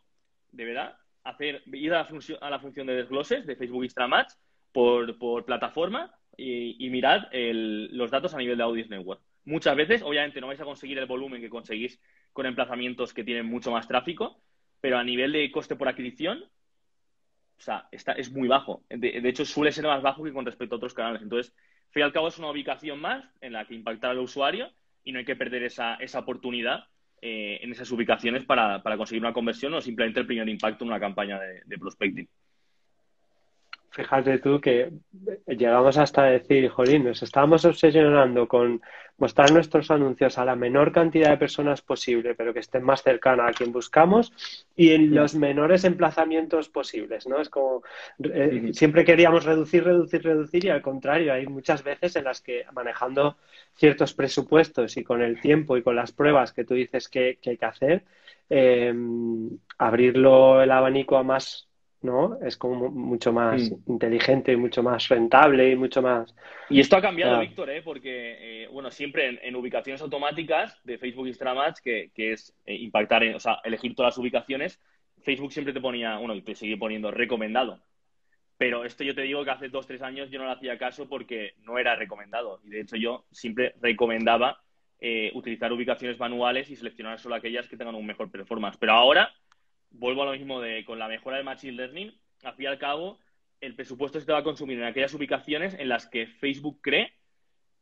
de verdad, hacer, ir a la, función, a la función de desgloses de Facebook Instagram por, por plataforma y, mirad el, los datos a nivel de Audience Network. Muchas veces, obviamente, no vais a conseguir el volumen que conseguís con emplazamientos que tienen mucho más tráfico, pero a nivel de coste por adquisición, o sea, está, es muy bajo. De hecho, suele ser más bajo que con respecto a otros canales. Entonces, fin y al cabo es una ubicación más en la que impactar al usuario y no hay que perder esa, esa oportunidad eh, en esas ubicaciones para, para, conseguir una conversión o simplemente el primer impacto en una campaña de, de prospecting fíjate tú que llegamos hasta decir, jolín, nos estábamos obsesionando con mostrar nuestros anuncios a la menor cantidad de personas posible, pero que estén más cercana a quien buscamos y en los menores emplazamientos posibles, ¿no? Es como eh, siempre queríamos reducir, reducir, reducir y al contrario, hay muchas veces en las que manejando ciertos presupuestos y con el tiempo y con las pruebas que tú dices que, hay que hacer, eh, abrirlo el abanico a más ¿no? Es como mucho más mm. inteligente y mucho más rentable y mucho más... Y esto ha cambiado, Víctor, ¿eh? porque, eh, bueno, siempre en, ubicaciones automáticas de Facebook y Instagram Ads, que, es eh, impactar, en, o sea, elegir todas las ubicaciones, Facebook siempre te ponía, bueno, y te sigue poniendo recomendado. Pero esto yo te digo que hace dos, tres años yo no le hacía caso porque no era recomendado. Y de hecho yo siempre recomendaba eh, utilizar ubicaciones manuales y seleccionar solo aquellas que tengan un mejor performance. Pero ahora, vuelvo a lo mismo de con la mejora del Machine Learning, al fin y al cabo, el presupuesto se te va a consumir en aquellas ubicaciones en las que Facebook cree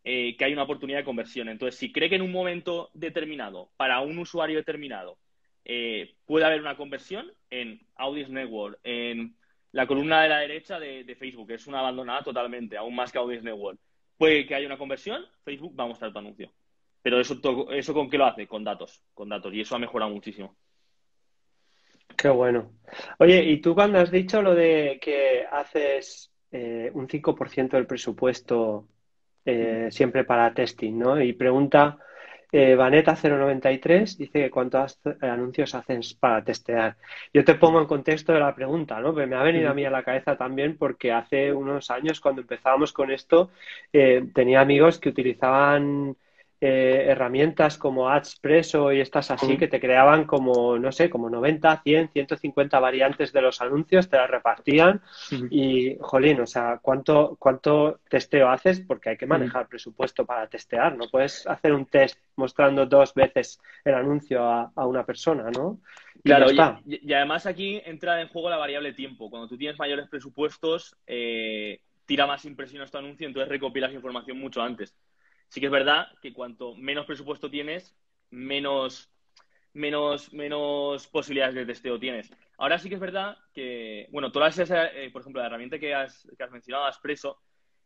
eh, que hay una oportunidad de conversión. Entonces, si cree que en un momento determinado, para un usuario determinado, eh, puede haber una conversión en Audience Network, en la columna de la derecha de, Facebook, que es una abandonada totalmente, aún más que Audience Network. Puede que haya una conversión, Facebook va a mostrar tu anuncio. Pero eso, eso con qué lo hace? Con datos, con datos. Y eso ha mejorado muchísimo. Qué bueno. Oye, y tú cuando has dicho lo de que haces eh, un 5% del presupuesto eh, mm. siempre para testing, ¿no? Y pregunta eh, Vaneta093, dice que cuántos anuncios haces para testear. Yo te pongo en contexto de la pregunta, ¿no? Porque me ha venido a mí a la cabeza también porque hace unos años cuando empezábamos con esto eh, tenía amigos que utilizaban eh, herramientas como AdsPresso y estas así que te creaban como, no sé, como 90, 100, 150 variantes de los anuncios, te las repartían y, jolín, o sea, ¿cuánto, ¿cuánto testeo haces? Porque hay que manejar presupuesto para testear, no puedes hacer un test mostrando dos veces el anuncio a, una persona, ¿no? claro, y, además aquí entra en juego la variable tiempo. Cuando tú tienes mayores presupuestos, eh, tira más impresiones tu anuncio, entonces recopilas información mucho antes. Sí que es verdad que cuanto menos presupuesto tienes, menos, menos, menos posibilidades de testeo tienes. Ahora sí que es verdad que, bueno, todas esas, eh, por ejemplo, la herramienta que has, que has mencionado, Aspresso,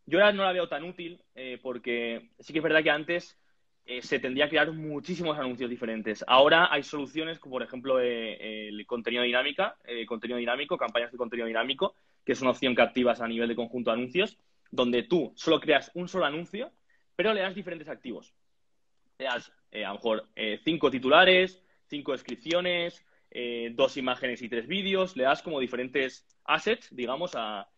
yo ahora no la veo tan útil eh, porque sí que es verdad que antes eh, se tendría que crear muchísimos anuncios diferentes. Ahora hay soluciones como, por ejemplo, el contenido dinámica, contenido dinámico, campañas de contenido dinámico, que es una opción que activas a nivel de conjunto de anuncios, donde tú solo creas un solo anuncio pero le das diferentes activos. Le das, eh, a lo mejor, eh, cinco titulares, cinco descripciones, eh, dos imágenes y tres vídeos, le das como diferentes assets, digamos, a,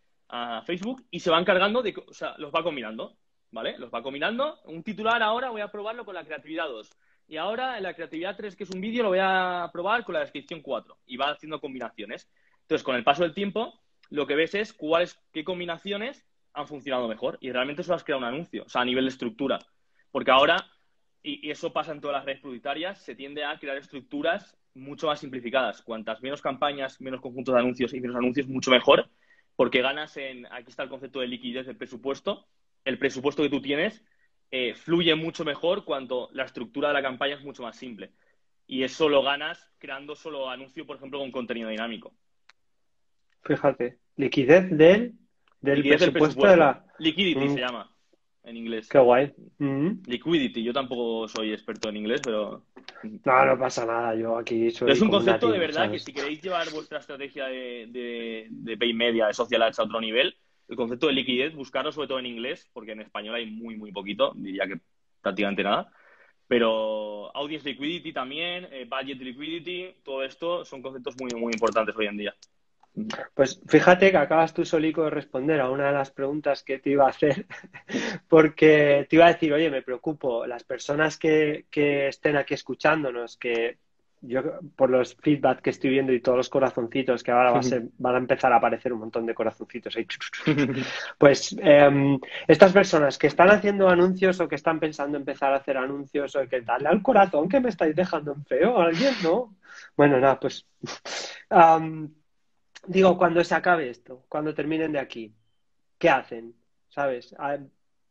Facebook y se van cargando, de, o sea, los va combinando, ¿vale? Los va combinando. Un titular ahora voy a probarlo con la creatividad 2. Y ahora en la creatividad 3, que es un vídeo, lo voy a probar con la descripción 4. Y va haciendo combinaciones. Entonces, con el paso del tiempo, lo que ves es cuáles, qué combinaciones han funcionado mejor y realmente eso has creado un anuncio, o sea, a nivel de estructura. Porque ahora, y, eso pasa en todas las redes publicitarias, se tiende a crear estructuras mucho más simplificadas. Cuantas menos campañas, menos conjuntos de anuncios y menos anuncios, mucho mejor, porque ganas en, aquí está el concepto de liquidez del presupuesto, el presupuesto que tú tienes eh, fluye mucho mejor cuando la estructura de la campaña es mucho más simple. Y eso lo ganas creando solo anuncio, por ejemplo, con contenido dinámico. Fíjate, liquidez del del presupuesto, de la... Liquidity mm. se llama en inglés. Qué guay. Mm. Liquidity, yo tampoco soy experto en inglés, pero... No, no pasa nada, yo aquí soy... es un concepto de verdad que si queréis llevar vuestra estrategia de, de, de pay media, de social ads a otro nivel, el concepto de liquidez, buscarlo sobre todo en inglés, porque en español hay muy, muy poquito, diría que prácticamente nada. Pero audience liquidity también, eh, budget liquidity, todo esto son conceptos muy, muy importantes hoy en día. Pues fíjate que acabas tú solico de responder a una de las preguntas que te iba a hacer, porque te iba a decir, oye, me preocupo, las personas que, estén aquí escuchándonos, que yo por los feedback que estoy viendo y todos los corazoncitos que ahora van a empezar a aparecer un montón de corazoncitos ahí. Pues em, estas personas que están haciendo anuncios o que están pensando empezar a hacer anuncios o que darle al corazón que me estáis dejando en feo, alguien, ¿no? Bueno, nada, pues digo, cuando se acabe esto, cuando terminen de aquí, ¿qué hacen? ¿Sabes? Ah,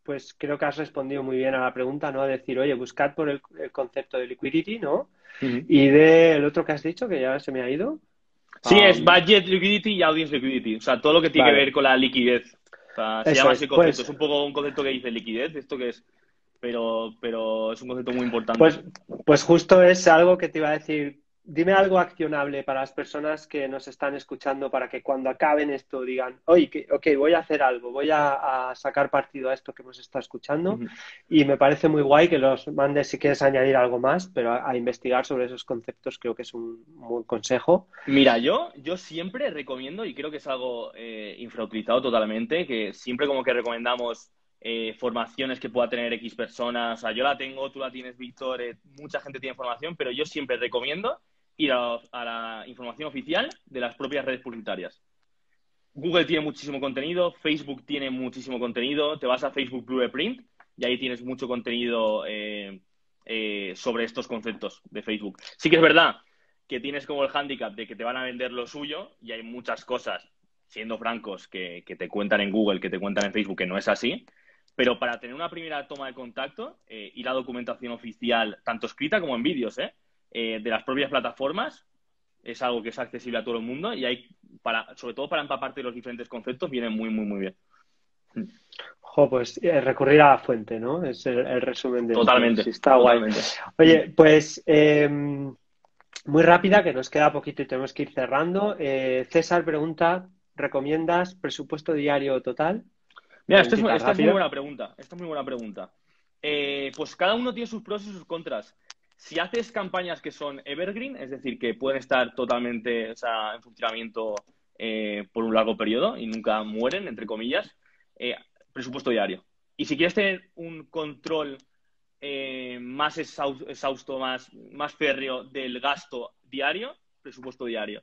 pues creo que has respondido muy bien a la pregunta, ¿no? A decir, oye, buscad por el, concepto de liquidity, ¿no? Y del otro que has dicho, que ya se me ha ido. Sí, es budget liquidity y audience liquidity. O sea, todo lo que tiene que ver con la liquidez. O sea, se llama ese concepto. Pues es un poco un concepto que dice liquidez, esto que es. Pero, pero es un concepto muy importante. Pues, pues justo es algo que te iba a decir dime algo accionable para las personas que nos están escuchando para que cuando acaben esto digan, oye, ok, voy a hacer algo, voy a, sacar partido a esto que hemos estado escuchando y me parece muy guay que los mandes si quieres añadir algo más, pero a, investigar sobre esos conceptos creo que es un buen consejo. Mira, yo, yo siempre recomiendo y creo que es algo eh, infrautilizado totalmente, que siempre como que recomendamos eh, formaciones que pueda tener X personas. O sea, yo la tengo, tú la tienes, Víctor, eh, mucha gente tiene formación, pero yo siempre recomiendo ir a, la información oficial de las propias redes publicitarias. Google tiene muchísimo contenido, Facebook tiene muchísimo contenido, te vas a Facebook Blueprint y ahí tienes mucho contenido eh, eh, sobre estos conceptos de Facebook. Sí que es verdad que tienes como el hándicap de que te van a vender lo suyo y hay muchas cosas, siendo francos, que, te cuentan en Google, que te cuentan en Facebook, que no es así. Pero para tener una primera toma de contacto eh, y la documentación oficial, tanto escrita como en vídeos, ¿eh? De las propias plataformas, es algo que es accesible a todo el mundo y hay, para, sobre todo para empaparte de los diferentes conceptos, viene muy, muy, muy bien. Jo, pues eh, recurrir a la fuente, ¿no? Es el, resumen de. Totalmente. está guay. Oye, pues em, muy rápida, que nos queda poquito y tenemos que ir cerrando. Eh, César pregunta: ¿recomiendas presupuesto diario total? Mira, esta es, muy buena pregunta. Esta es muy buena pregunta. Eh, pues cada uno tiene sus pros y sus contras. Si haces campañas que son evergreen, es decir, que pueden estar totalmente en funcionamiento por un largo periodo y nunca mueren, entre comillas, eh, presupuesto diario. Y si quieres tener un control eh, más exhausto, más, más férreo del gasto diario, presupuesto diario.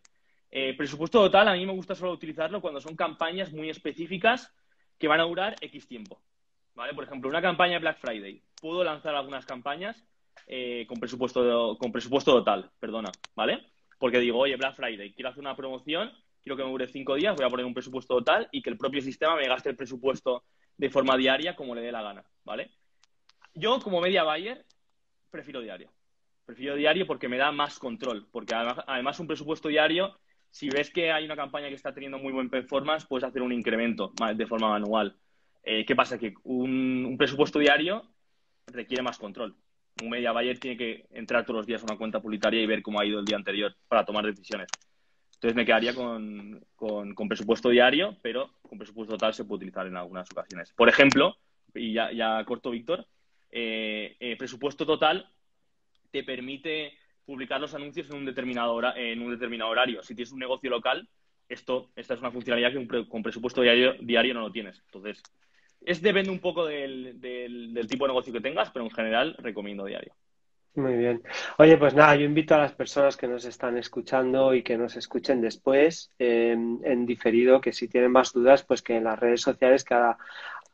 Eh, presupuesto total, a mí me gusta solo utilizarlo cuando son campañas muy específicas que van a durar X tiempo. ¿Vale? Por ejemplo, una campaña de Black Friday. Puedo lanzar algunas campañas con, presupuesto, con presupuesto total, perdona, ¿vale? Porque digo, oye, Black Friday, quiero hacer una promoción quiero que me dure cinco días, voy a poner un presupuesto total y que el propio sistema me gaste el presupuesto de forma diaria como le dé la gana, ¿vale? Yo, como media buyer, prefiero diario. Prefiero diario porque me da más control, porque además, un presupuesto diario, si ves que hay una campaña que está teniendo muy buen performance, puedes hacer un incremento de forma manual. Eh, ¿Qué pasa? Que un, presupuesto diario requiere más control. Un media buyer tiene que entrar todos los días a una cuenta publicitaria y ver cómo ha ido el día anterior para tomar decisiones. Entonces me quedaría con, presupuesto diario, pero con presupuesto total se puede utilizar en algunas ocasiones. Por ejemplo, y ya, corto, Víctor, eh, eh, presupuesto total te permite publicar los anuncios en un determinado, en un determinado horario. Si tienes un negocio local, esto, esta es una funcionalidad que con presupuesto diario, diario no lo tienes. Entonces, es depende un poco del tipo de negocio que tengas, pero en general recomiendo diario. Muy bien. Oye, pues nada, yo invito a las personas que nos están escuchando y que nos escuchen después em, en diferido, que si tienen más dudas, pues que en las redes sociales cada,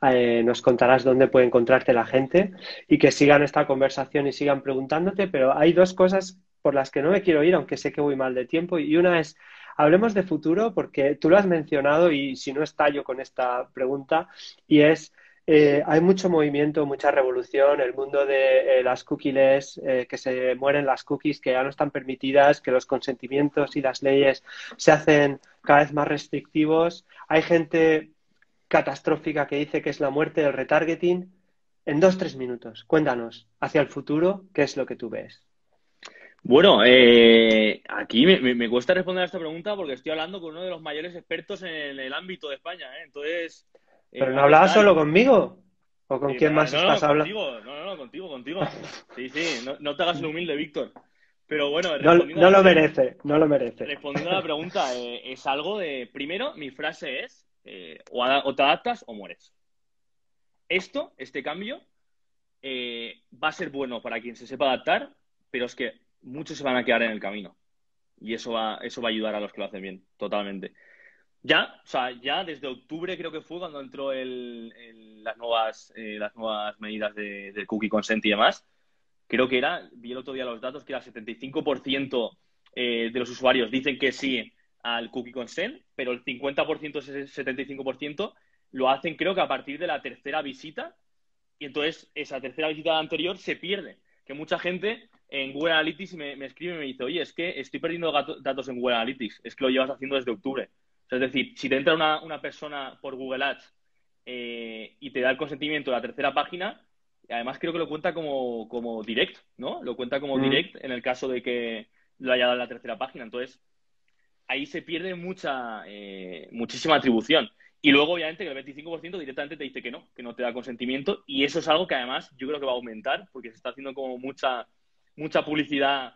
eh, nos contarás dónde puede encontrarte la gente y que sigan esta conversación y sigan preguntándote, pero hay dos cosas por las que no me quiero ir, aunque sé que voy mal de tiempo, y una es, hablemos de futuro, porque tú lo has mencionado y si no estallo con esta pregunta, y es eh, hay mucho movimiento, mucha revolución, el mundo de eh, las cookies, eh, que se mueren las cookies, que ya no están permitidas, que los consentimientos y las leyes se hacen cada vez más restrictivos. Hay gente catastrófica que dice que es la muerte del retargeting. En dos, tres minutos, cuéntanos, hacia el futuro, ¿qué es lo que tú ves? Bueno, aquí me, cuesta responder a esta pregunta porque estoy hablando con uno de los mayores expertos en el, el ámbito de España. Entonces, ¿Pero no hablabas solo conmigo? ¿O con quién más estás hablando? Contigo, no, no, contigo, contigo. Sí, sí, no, te hagas el humilde, Víctor. Pero bueno, no, no lo merece, no lo merece. Respondiendo a la pregunta, eh, es algo de. Primero, mi frase es: eh, o, te adaptas o mueres. Esto, este cambio, eh, va a ser bueno para quien se sepa adaptar, pero es que muchos se van a quedar en el camino. Y eso va, eso va a ayudar a los que lo hacen bien, totalmente. Ya, o sea, ya desde octubre creo que fue cuando entró las, nuevas, eh, las nuevas medidas de, cookie consent y demás. Creo que era, vi el otro día los datos, que era 75% eh, de los usuarios dicen que sí al cookie consent, pero el 50%, ese 75%, lo hacen creo que a partir de la tercera visita. Y entonces esa tercera visita anterior se pierde. Que mucha gente en Google Analytics me, me escribe y me dice, oye, es que estoy perdiendo datos en Google Analytics, es que lo llevas haciendo desde octubre es decir, si te entra una, persona por Google Ads eh, y te da el consentimiento de la tercera página, además creo que lo cuenta como, como direct, ¿no? Lo cuenta como mm. direct en el caso de que lo haya dado en la tercera página. Entonces, ahí se pierde mucha, eh, muchísima atribución. Y luego, obviamente, que el 25% directamente te dice que no, que no te da consentimiento. Y eso es algo que además yo creo que va a aumentar, porque se está haciendo como mucha, mucha publicidad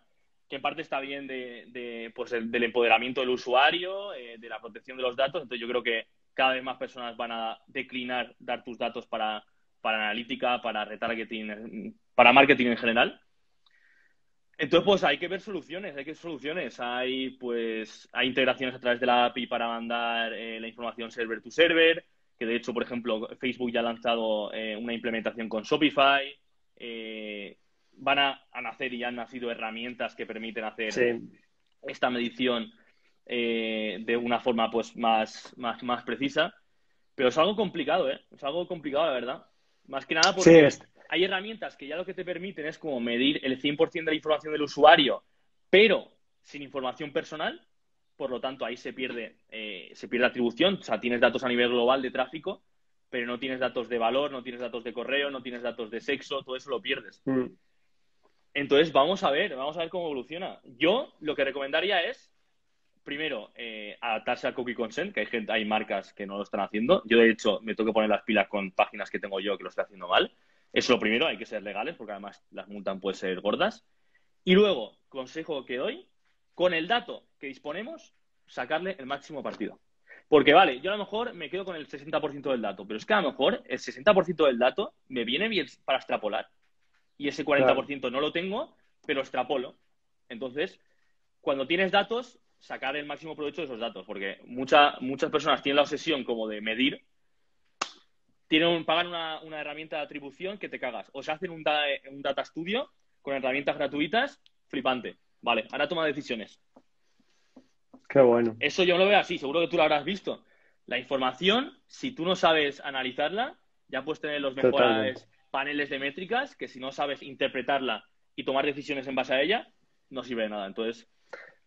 que en parte está bien de, pues, del empoderamiento del usuario, eh, de la protección de los datos. Entonces yo creo que cada vez más personas van a declinar dar tus datos para, analítica, para retargeting, para marketing en general. Entonces, pues hay que ver soluciones, hay que ver soluciones. Hay, pues, hay integraciones a través de la API para mandar eh, la información server to server, que de hecho, por ejemplo, Facebook ya ha lanzado eh, una implementación con Shopify van a, nacer y han nacido herramientas que permiten hacer esta medición eh, de una forma pues más, más, más precisa. Pero es algo complicado, ¿eh? Es algo complicado, la verdad. Más que nada porque hay herramientas que ya lo que te permiten es como medir el 100% de la información del usuario, pero sin información personal. Por lo tanto, ahí se pierde, eh, se pierde atribución. O sea, tienes datos a nivel global de tráfico, pero no tienes datos de valor, no tienes datos de correo, no tienes datos de sexo, todo eso lo pierdes. Mm. Entonces, vamos a ver, vamos a ver cómo evoluciona. Yo lo que recomendaría es, primero, eh, adaptarse al cookie consent, que hay gente, hay marcas que no lo están haciendo. Yo, de hecho, me tengo que poner las pilas con páginas que tengo yo que lo estoy haciendo mal. Eso lo primero, hay que ser legales, porque además las multas pueden ser gordas. Y luego, consejo que doy, con el dato que disponemos, sacarle el máximo partido. Porque vale, yo a lo mejor me quedo con el 60% del dato, pero es que a lo mejor el 60% del dato me viene bien para extrapolar. Y ese 40% no lo tengo, pero extrapolo. Entonces, cuando tienes datos, sacar el máximo provecho de esos datos, porque muchas personas tienen la obsesión como de medir, tienen, pagan una, una herramienta de atribución que te cagas. O se hacen un, un data studio con herramientas gratuitas, flipante. Vale, ahora toma decisiones. Qué bueno. Eso yo lo veo así, seguro que tú lo habrás visto. La información, si tú no sabes analizarla, ya puedes tener los mejores paneles de métricas que si no sabes interpretarla y tomar decisiones en base a ella, no sirve de nada. Entonces,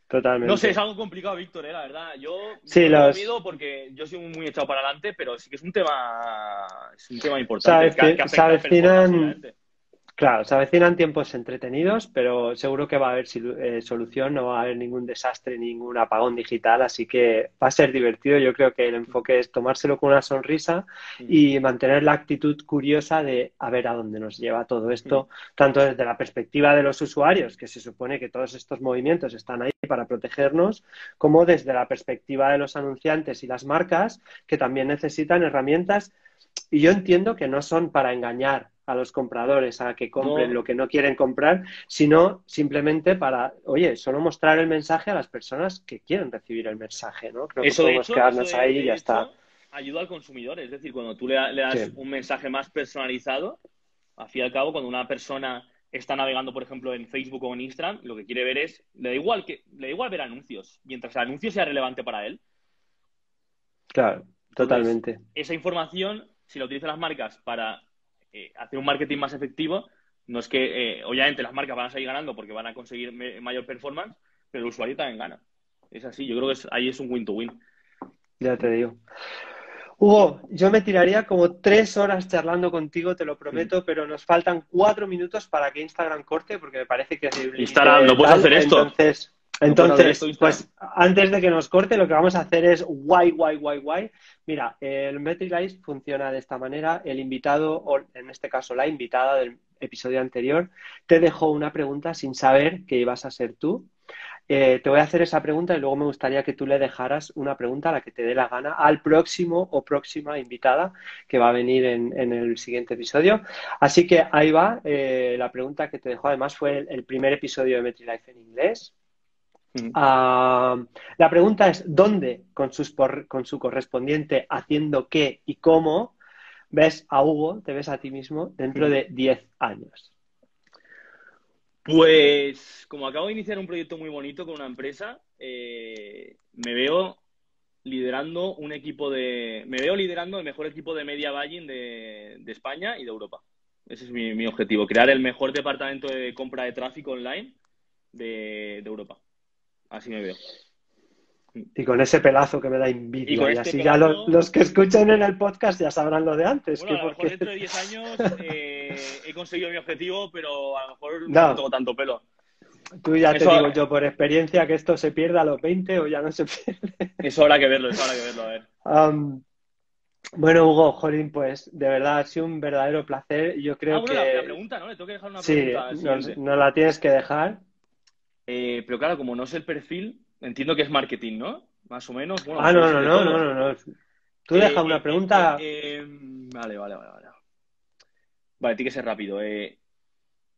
Totalmente. No sé, es algo complicado, Víctor, ¿eh? la verdad. Yo sí, lo he porque yo soy muy echado para adelante, pero sí que es un tema, es un tema importante. Sabes que, se avecinan, Claro, se avecinan tiempos entretenidos, pero seguro que va a haber eh, solución, no va a haber ningún desastre, ningún apagón digital, así que va a ser divertido. Yo creo que el enfoque es tomárselo con una sonrisa y mantener la actitud curiosa de a ver a dónde nos lleva todo esto, tanto desde la perspectiva de los usuarios, que se supone que todos estos movimientos están ahí para protegernos, como desde la perspectiva de los anunciantes y las marcas, que también necesitan herramientas. Y yo entiendo que no son para engañar a los compradores a que compren lo que no quieren comprar, sino simplemente para, oye, solo mostrar el mensaje a las personas que quieren recibir el mensaje, ¿no? Creo eso que podemos quedarnos ahí y ya está. Ayuda al consumidor, es decir, cuando tú le, das un mensaje más personalizado, al fin y al cabo, cuando una persona está navegando, por ejemplo, en Facebook o en Instagram, lo que quiere ver es, le da igual que, le da igual ver anuncios, mientras el anuncio sea relevante para él. Claro, totalmente. esa información, si la utilizan las marcas para eh, hacer un marketing más efectivo, no es que, eh, obviamente, las marcas van a seguir ganando porque van a conseguir mayor performance, pero el usuario también gana. Es así, yo creo que ahí es un win-to-win. Ya te digo. Hugo, yo me tiraría como tres horas charlando contigo, te lo prometo, pero nos faltan cuatro minutos para que Instagram corte, porque me parece que es Instagram, no puedes hacer esto. Entonces, entonces, pues antes de que nos corte, lo que vamos a hacer es guay, guay, guay, guay. Mira, el MetriLize funciona de esta manera. El invitado, o en este caso la invitada del episodio anterior, te dejó una pregunta sin saber que ibas a ser tú. Eh, te voy a hacer esa pregunta y luego me gustaría que tú le dejaras una pregunta a la que te dé la gana al próximo o próxima invitada que va a venir en, el siguiente episodio. Así que ahí va. Eh, la pregunta que te dejó además fue el, el primer episodio de MetriLife en inglés. Ah, la pregunta es, ¿dónde con, con su correspondiente haciendo qué y cómo ves a Hugo, te ves a ti mismo dentro de 10 años? Pues como acabo de iniciar un proyecto muy bonito con una empresa, eh, me veo liderando un equipo de... Me veo liderando el mejor equipo de media buying de, España y de Europa. Ese es mi, objetivo, crear el mejor departamento de compra de tráfico online de Europa. Así me veo. Y con ese pelazo que me da envidia. Y, este así ya los, que escuchen en el podcast ya sabrán lo de antes. Bueno, a lo mejor dentro de 10 años eh, he conseguido mi objetivo, pero a lo mejor no, tengo tanto pelo. Tú ya te digo yo por experiencia que esto se pierde a los 20 o ya no se pierde. Eso habrá que verlo, eso habrá que verlo, a ver. bueno, Hugo, Jolín, pues de verdad ha sido un verdadero placer. Yo creo ah, bueno, que. La, pregunta, ¿no? Le tengo que dejar una pregunta. Sí, no la tienes que dejar. Eh, pero claro, como no sé el perfil, entiendo que es marketing, ¿no? Más o menos. ah, no, no, no, no, no, Tú deja una pregunta. vale, vale, vale, vale. Vale, tiene que ser rápido.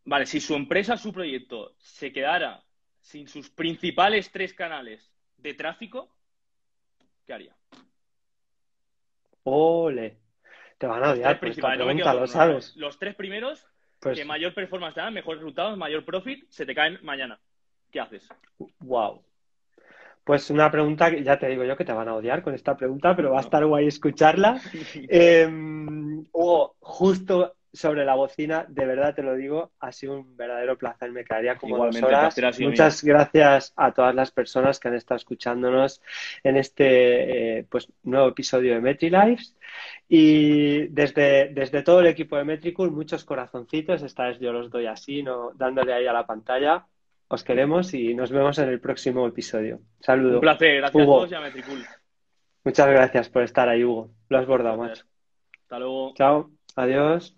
vale, si su empresa, su proyecto, se quedara sin sus principales tres canales de tráfico, ¿qué haría? Ole. Te van a odiar por esta pregunta, lo sabes. Los tres primeros que mayor performance te dan, mejores resultados, mayor profit, se te caen mañana. ¿Qué haces? Wow. Pues una pregunta que ya te digo yo que te van a odiar con esta pregunta, pero va a estar guay escucharla. eh, Hugo, justo sobre la bocina, de verdad te lo digo, ha sido un verdadero placer, me quedaría como dos horas. Muchas gracias a todas las personas que han estado escuchándonos en este eh, pues, nuevo episodio de MetriLives. Y desde, desde todo el equipo de Metricool, muchos corazoncitos, esta vez yo los doy así, no, dándole ahí a la pantalla. Os queremos y nos vemos en el próximo episodio. Saludos. Un placer, gracias a todos y a Metricool. Muchas gracias por estar ahí, Hugo. Lo has bordado, macho. Hasta luego. Chao. Adiós.